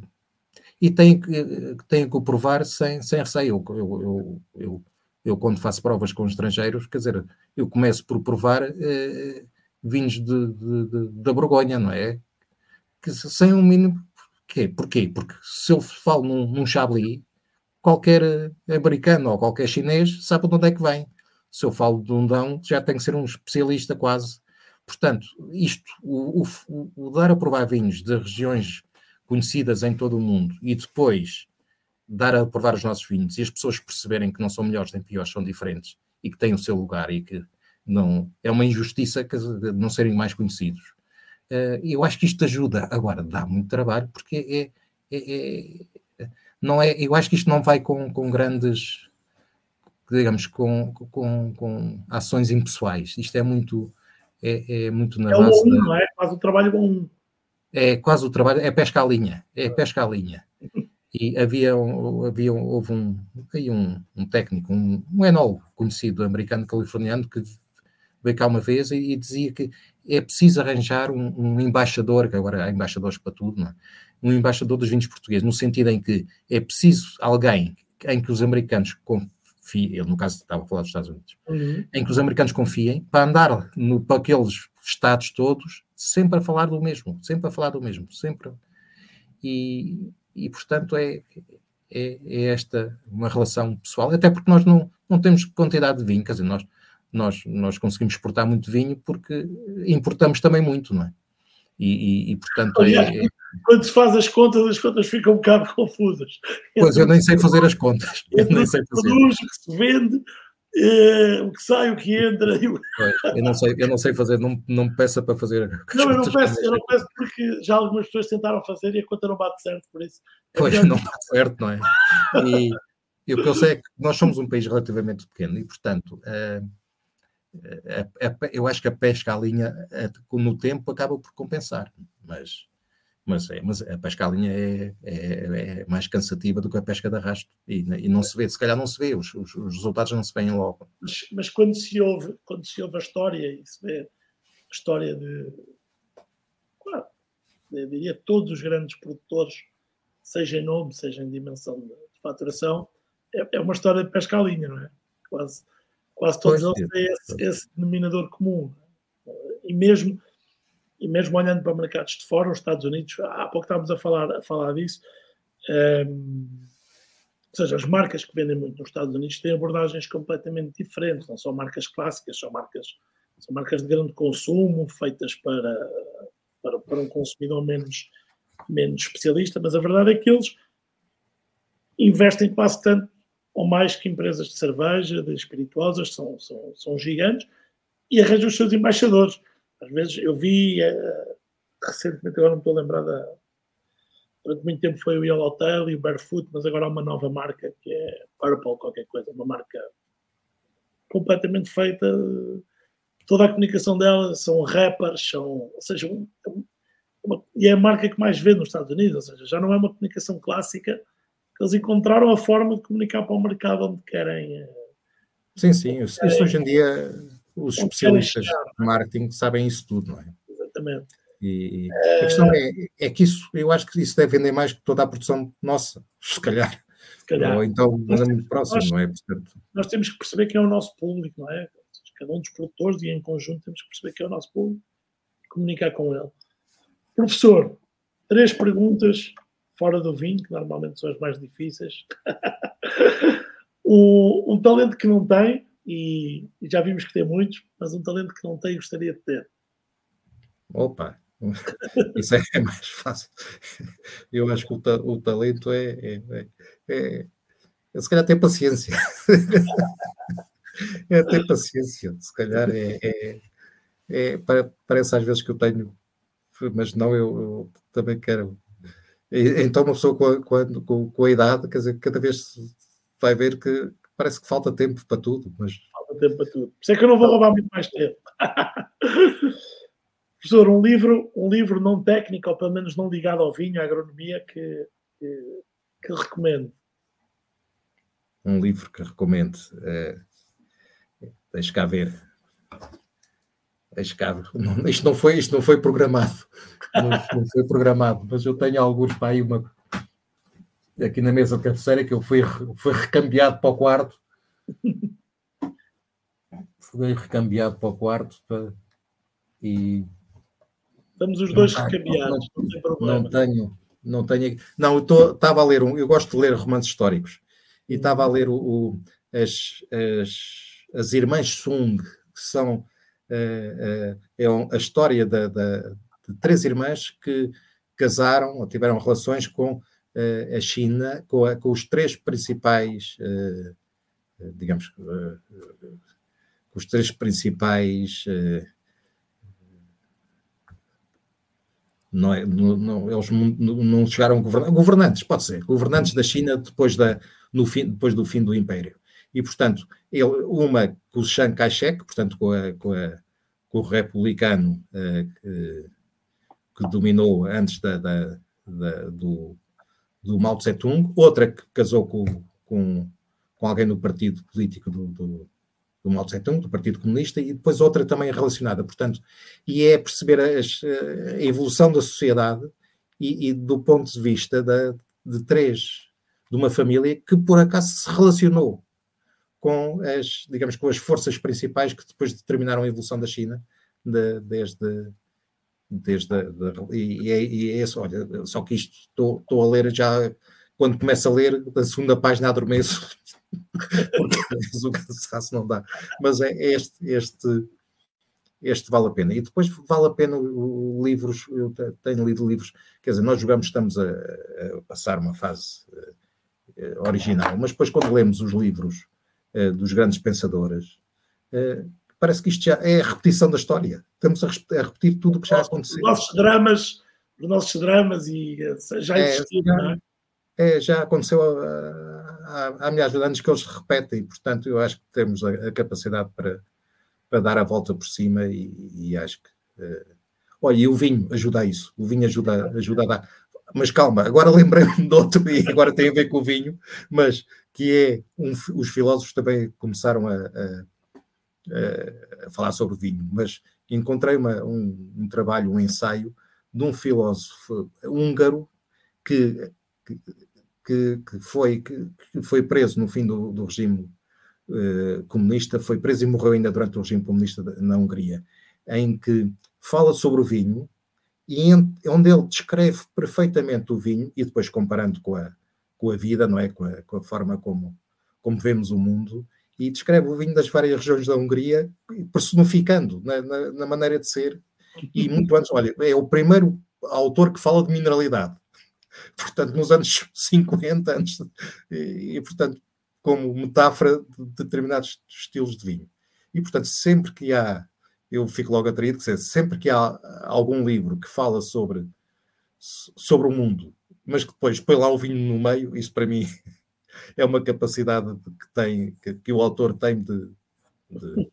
E têm que, têm que o provar sem, sem receio. Eu, eu, eu, eu quando faço provas com estrangeiros, quer dizer, eu começo por provar eh, vinhos de, de, de, da Borgonha, não é? Que sem um mínimo. Porquê? Porquê? Porque se eu falo num, num Chablis, qualquer americano ou qualquer chinês sabe de onde é que vem. Se eu falo de um Dão, já tem que ser um especialista quase. Portanto, isto, o, o, o dar a provar vinhos de regiões conhecidas em todo o mundo e depois dar a provar os nossos vinhos e as pessoas perceberem que não são melhores nem piores, são diferentes e que têm o seu lugar e que não é uma injustiça que não serem mais conhecidos. Uh, eu acho que isto ajuda. Agora, dá muito trabalho porque é, é, é, não é, eu acho que isto não vai com, com grandes, digamos, com, com, com ações impessoais. Isto é muito, é, é muito na é base. Um, da, não é? Quase o trabalho com um. É quase o trabalho, é pesca à linha, é pesca à linha. E havia, havia houve um, um, um técnico, um, um enólogo conhecido, americano, californiano, que veio cá uma vez e, e dizia que é preciso arranjar um, um, embaixador, que agora há embaixadores para tudo, é? um embaixador dos vinhos portugueses, no sentido em que é preciso alguém em que os americanos confiem, ele no caso estava a falar dos Estados Unidos, uhum. em que os americanos confiem, para andar no, para aqueles estados todos, sempre a falar do mesmo, sempre a falar do mesmo, sempre. E, e portanto é, é, é, esta uma relação pessoal, até porque nós não, não temos quantidade de vinho, quer dizer, nós, nós, nós conseguimos exportar muito vinho porque importamos também muito, não é? E, e, e portanto é, é, quando se faz as contas, as contas ficam um bocado confusas. Pois eu nem sei fazer as contas. Eu nem sei fazer. Produz, o que se vende, eh, o que sai, o que entra. Eu... eu, não sei, eu não sei fazer, não, não me peça para fazer. Não, eu não peço, eu não peço porque já algumas pessoas tentaram fazer e a conta não bate certo, por isso. É pois não bate certo, não é? E, e, o que eu sei é que nós somos um país relativamente pequeno e, portanto, uh, eu acho que a pesca à linha no tempo acaba por compensar, mas mas, é, mas a pesca à linha é, é, é, mais cansativa do que a pesca de arrasto e, e, não se vê, se calhar não se vê, os, os, os resultados não se veem logo. Mas, mas, quando, se ouve, quando se ouve a história e se vê a história de, claro, eu diria todos os grandes produtores, seja em nome, seja em dimensão de faturação, é, é uma história de pesca à linha, não é? Quase, quase todos eles têm esse, esse denominador comum. E mesmo e mesmo olhando para mercados de fora, os Estados Unidos, há pouco estávamos a falar, a falar disso, um, ehm, ou seja, as marcas que vendem muito nos Estados Unidos têm abordagens completamente diferentes, não são marcas clássicas, são marcas, são marcas de grande consumo, feitas para, para, para um consumidor menos, menos especialista, mas a verdade é que eles investem quase tanto ou mais que empresas de cerveja, de espirituosas, são, são, são gigantes, e arranjam os seus embaixadores. Às vezes eu vi, uh, recentemente, agora não estou a lembrar da. Durante muito tempo foi o Yellowtail e o Barefoot, mas agora há uma nova marca que é Purple, qualquer coisa, uma marca completamente feita. Toda a comunicação dela são rappers, são, ou seja, um, uma, e é a marca que mais vê nos Estados Unidos, ou seja, já não é uma comunicação clássica, eles encontraram a forma de comunicar para o mercado onde querem. Eh, sim, sim, isso, isso hoje em dia os especialistas de marketing sabem isso tudo, não é? Exatamente. E a questão é, é que isso, eu acho que isso deve vender mais que toda a produção nossa, se calhar. Se calhar. Ou então anda muito próximo, nós, não é? Portanto... Nós temos que perceber que é o nosso público, não é? Cada um dos produtores e em conjunto temos que perceber que é o nosso público e comunicar com ele. Professor, três perguntas fora do vinho, que normalmente são as mais difíceis. o, um talento que não tem, e, e, já vimos que tem muitos, mas um talento que não tem gostaria de ter. Opa, isso é mais fácil. Eu acho que o, ta o talento é, é, é, é, se calhar ter paciência. é ter paciência, se calhar é, é, é, parece às vezes que eu tenho, mas não, eu, eu também quero. Então, uma pessoa com a, com, com a idade, quer dizer, cada vez vai ver que parece que falta tempo para tudo. Mas... Falta tempo para tudo. Por isso é que eu não vou roubar muito mais tempo. Professor, um livro, um livro não técnico, ou pelo menos não ligado ao vinho, à agronomia, que, que, que recomendo. Um livro que recomendo. É, deixa cá ver. Ver. Não, isto, não foi, isto não foi programado. Não, não foi programado, mas eu tenho alguns para aí uma, aqui na mesa de cabeceira que eu fui, fui recambiado para o quarto. fui recambiado para o quarto para, e estamos os dois recambiados, não, não, tem problema. Não tenho, não tenho. Não, eu estava a ler um, eu gosto de ler romances históricos e estava a ler o, o as, as, as Irmãs Sung, que são é a história da, da, de três irmãs que casaram ou tiveram relações com uh, a China com, a, com, os três principais, digamos, uh, os três principais não, é, não, não eles não chegaram a governar, governantes, pode ser, governantes da China depois, da, no fim, depois do fim do Império. E, portanto, ele, uma com o Chiang Kai-shek, portanto, com, a, com, a, com o republicano uh, que, que, dominou antes da, da, da, do, do Mao Tse-tung, outra que casou com, com, com alguém no partido político do, do, do Mao Tse-tung, do Partido Comunista, e depois outra também relacionada, portanto, e é perceber as, a evolução da sociedade e, e do ponto de vista da, de três, de uma família que por acaso se relacionou com as, digamos, com as forças principais que depois determinaram a evolução da China, de, desde, desde de, e, é, e é isso, olha, só que isto estou, a ler já, quando começo a ler, da segunda página adormeço, porque o cansaço não dá, mas é, é este, este, este vale a pena. E depois vale a pena livros, eu tenho lido livros, quer dizer, nós jogamos, estamos a, a passar uma fase uh, original, mas depois quando lemos os livros dos grandes pensadores, uh, parece que isto já é a repetição da história. Estamos a, repetir tudo o que já aconteceu. Os nossos dramas, os nossos dramas e já é, existiram, é, não é? É, já aconteceu há, há, milhares de anos que eles repetem, e portanto eu acho que temos a, a capacidade para, para dar a volta por cima e, e acho que. Uh, olha, e o vinho ajuda a isso, o vinho ajuda, ajuda a dar. Mas calma, agora lembrei-me de outro, e agora tem a ver com o vinho, mas que é um, os filósofos também começaram a, a, a, falar sobre vinho, mas encontrei uma, um, um, trabalho, um ensaio de um filósofo húngaro que, que, que, foi, que, foi preso no fim do, do regime uh, comunista, foi preso e morreu ainda durante o regime comunista na Hungria, em que fala sobre o vinho e onde ele descreve perfeitamente o vinho, e depois comparando com a, com a vida, não é? Com a, com a forma como, como vemos o mundo, e descreve o vinho das várias regiões da Hungria, personificando na, na, na maneira de ser, e muito antes, olha, é o primeiro autor que fala de mineralidade. Portanto, nos anos 50, antes, e, e portanto, como metáfora de determinados estilos de vinho. E, portanto, sempre que há, eu fico logo atraído, que sempre que há algum livro que fala sobre, sobre o mundo, mas que depois põe lá o vinho no meio, isso para mim é uma capacidade que tem, que, que o autor tem de, de,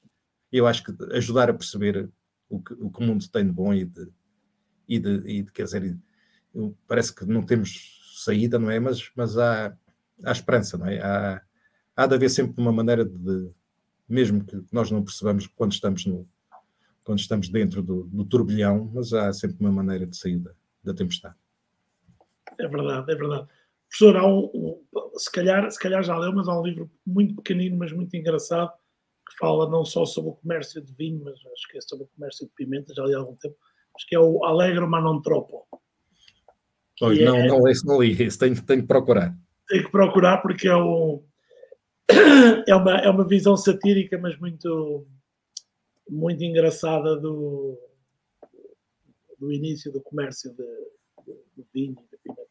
eu acho que ajudar a perceber o que, o que o mundo tem de bom e de, e de, e de quer dizer, parece que não temos saída, não é? Mas, mas há, há esperança, não é? Há, há de haver sempre uma maneira de, mesmo que nós não percebamos quando estamos no quando estamos dentro do, do turbilhão, mas há sempre uma maneira de sair da, da tempestade. É verdade, é verdade. Professor, há um, um, se, calhar, se calhar já leu, mas há um livro muito pequenino, mas muito engraçado, que fala não só sobre o comércio de vinho, mas acho que é sobre o comércio de pimenta, já li há algum tempo, acho que é o Alegro Manontropo. Pois, não, é, não, esse não li, esse tenho, tenho que procurar. Tenho que procurar porque é um, é uma, é uma visão satírica, mas muito, muito engraçada do, do início do comércio de, de, vinho e de pimenta.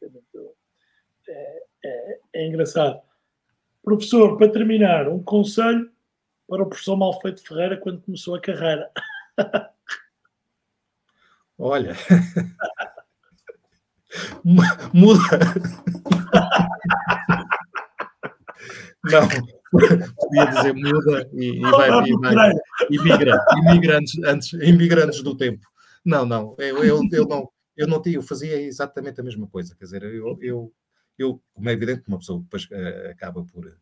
É, é, é, engraçado. Professor, para terminar, um conselho para o professor Malfeito Ferreira quando começou a carreira. Olha, muda. Não, podia dizer muda e, e vai, e vai imigra, imigrantes antes, imigrantes do tempo. Não, não, eu, eu, eu não, eu não tinha, eu fazia exatamente a mesma coisa, quer dizer, eu, eu, eu como é evidente, uma pessoa depois uh, acaba por,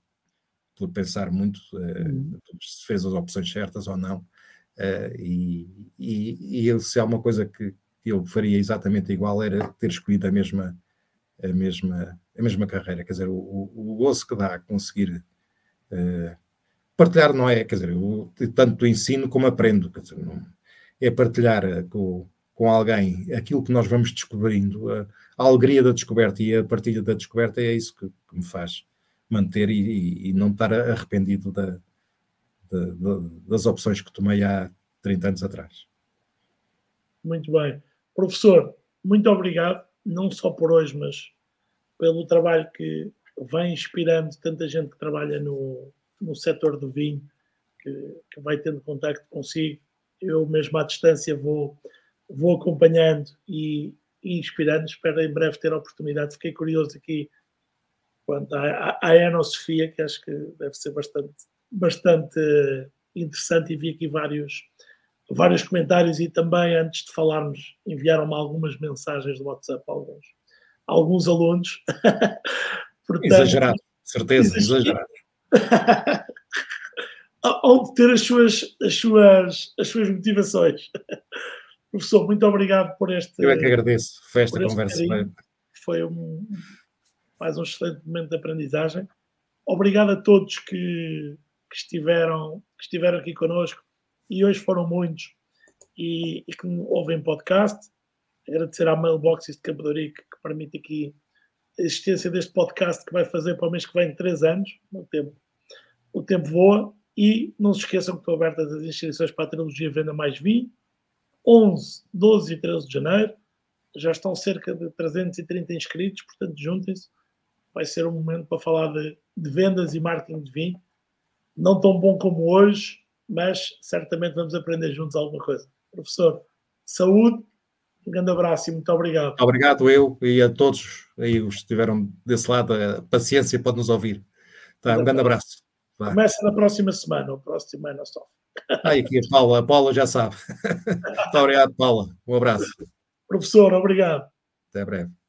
por pensar muito uh, se fez as opções certas ou não, uh, e, e, e se há uma coisa que eu faria exatamente igual era ter escolhido a mesma, a mesma, a mesma carreira, quer dizer, o, o, o gozo que dá a conseguir uh, partilhar não é, quer dizer, eu tanto ensino como aprendo, quer dizer, não, é partilhar eh, com, com alguém aquilo que nós vamos descobrindo, a, a, alegria da descoberta e a partilha da descoberta é isso que, que me faz manter e, e, e, não estar arrependido da, da, da, das opções que tomei há 30 anos atrás. Muito bem. Professor, muito obrigado, não só por hoje, mas pelo trabalho que vem inspirando tanta gente que trabalha no, no setor do vinho, que, que vai tendo contacto consigo. Eu mesmo à distância vou, vou acompanhando e, e inspirante. Espero em breve ter a oportunidade. Fiquei curioso aqui quanto à, à, à Sofia, que acho que deve ser bastante, bastante interessante e vi aqui vários, vários comentários e também antes de falarmos enviaram-me algumas mensagens do WhatsApp alguns, alguns alunos. Portanto, exagerado, certeza, exagerado. Onde ter as suas, as, suas, as suas motivações. Professor, muito obrigado por este. Eu é que agradeço. Foi esta conversa. Foi um, mais um excelente momento de aprendizagem. Obrigado a todos que, que estiveram, que estiveram aqui connosco e hoje foram muitos e, e que ouvem podcast. Agradecer à Mailboxes de de que permite aqui existência deste podcast que vai fazer para o mês que vem três anos. O tempo, o tempo voa. E não se esqueçam que estão abertas as inscrições para a trilogia Venda Mais Vinho. 11, 12 e 13 de janeiro. Já estão cerca de 330 inscritos, portanto, juntem-se vai ser um momento para falar de, de vendas e marketing de vinho. Não tão bom como hoje, mas certamente vamos aprender juntos alguma coisa. Professor, saúde, um grande abraço e muito obrigado. Obrigado eu e a todos aí os que estiveram desse lado, a paciência pode nos ouvir. Tá, um grande abraço. Vai. Começa na próxima semana, o próximo semana só. Ah, aqui a Paula, a Paula já sabe. muito obrigado, Paula. Um abraço. Professor, obrigado. Até breve.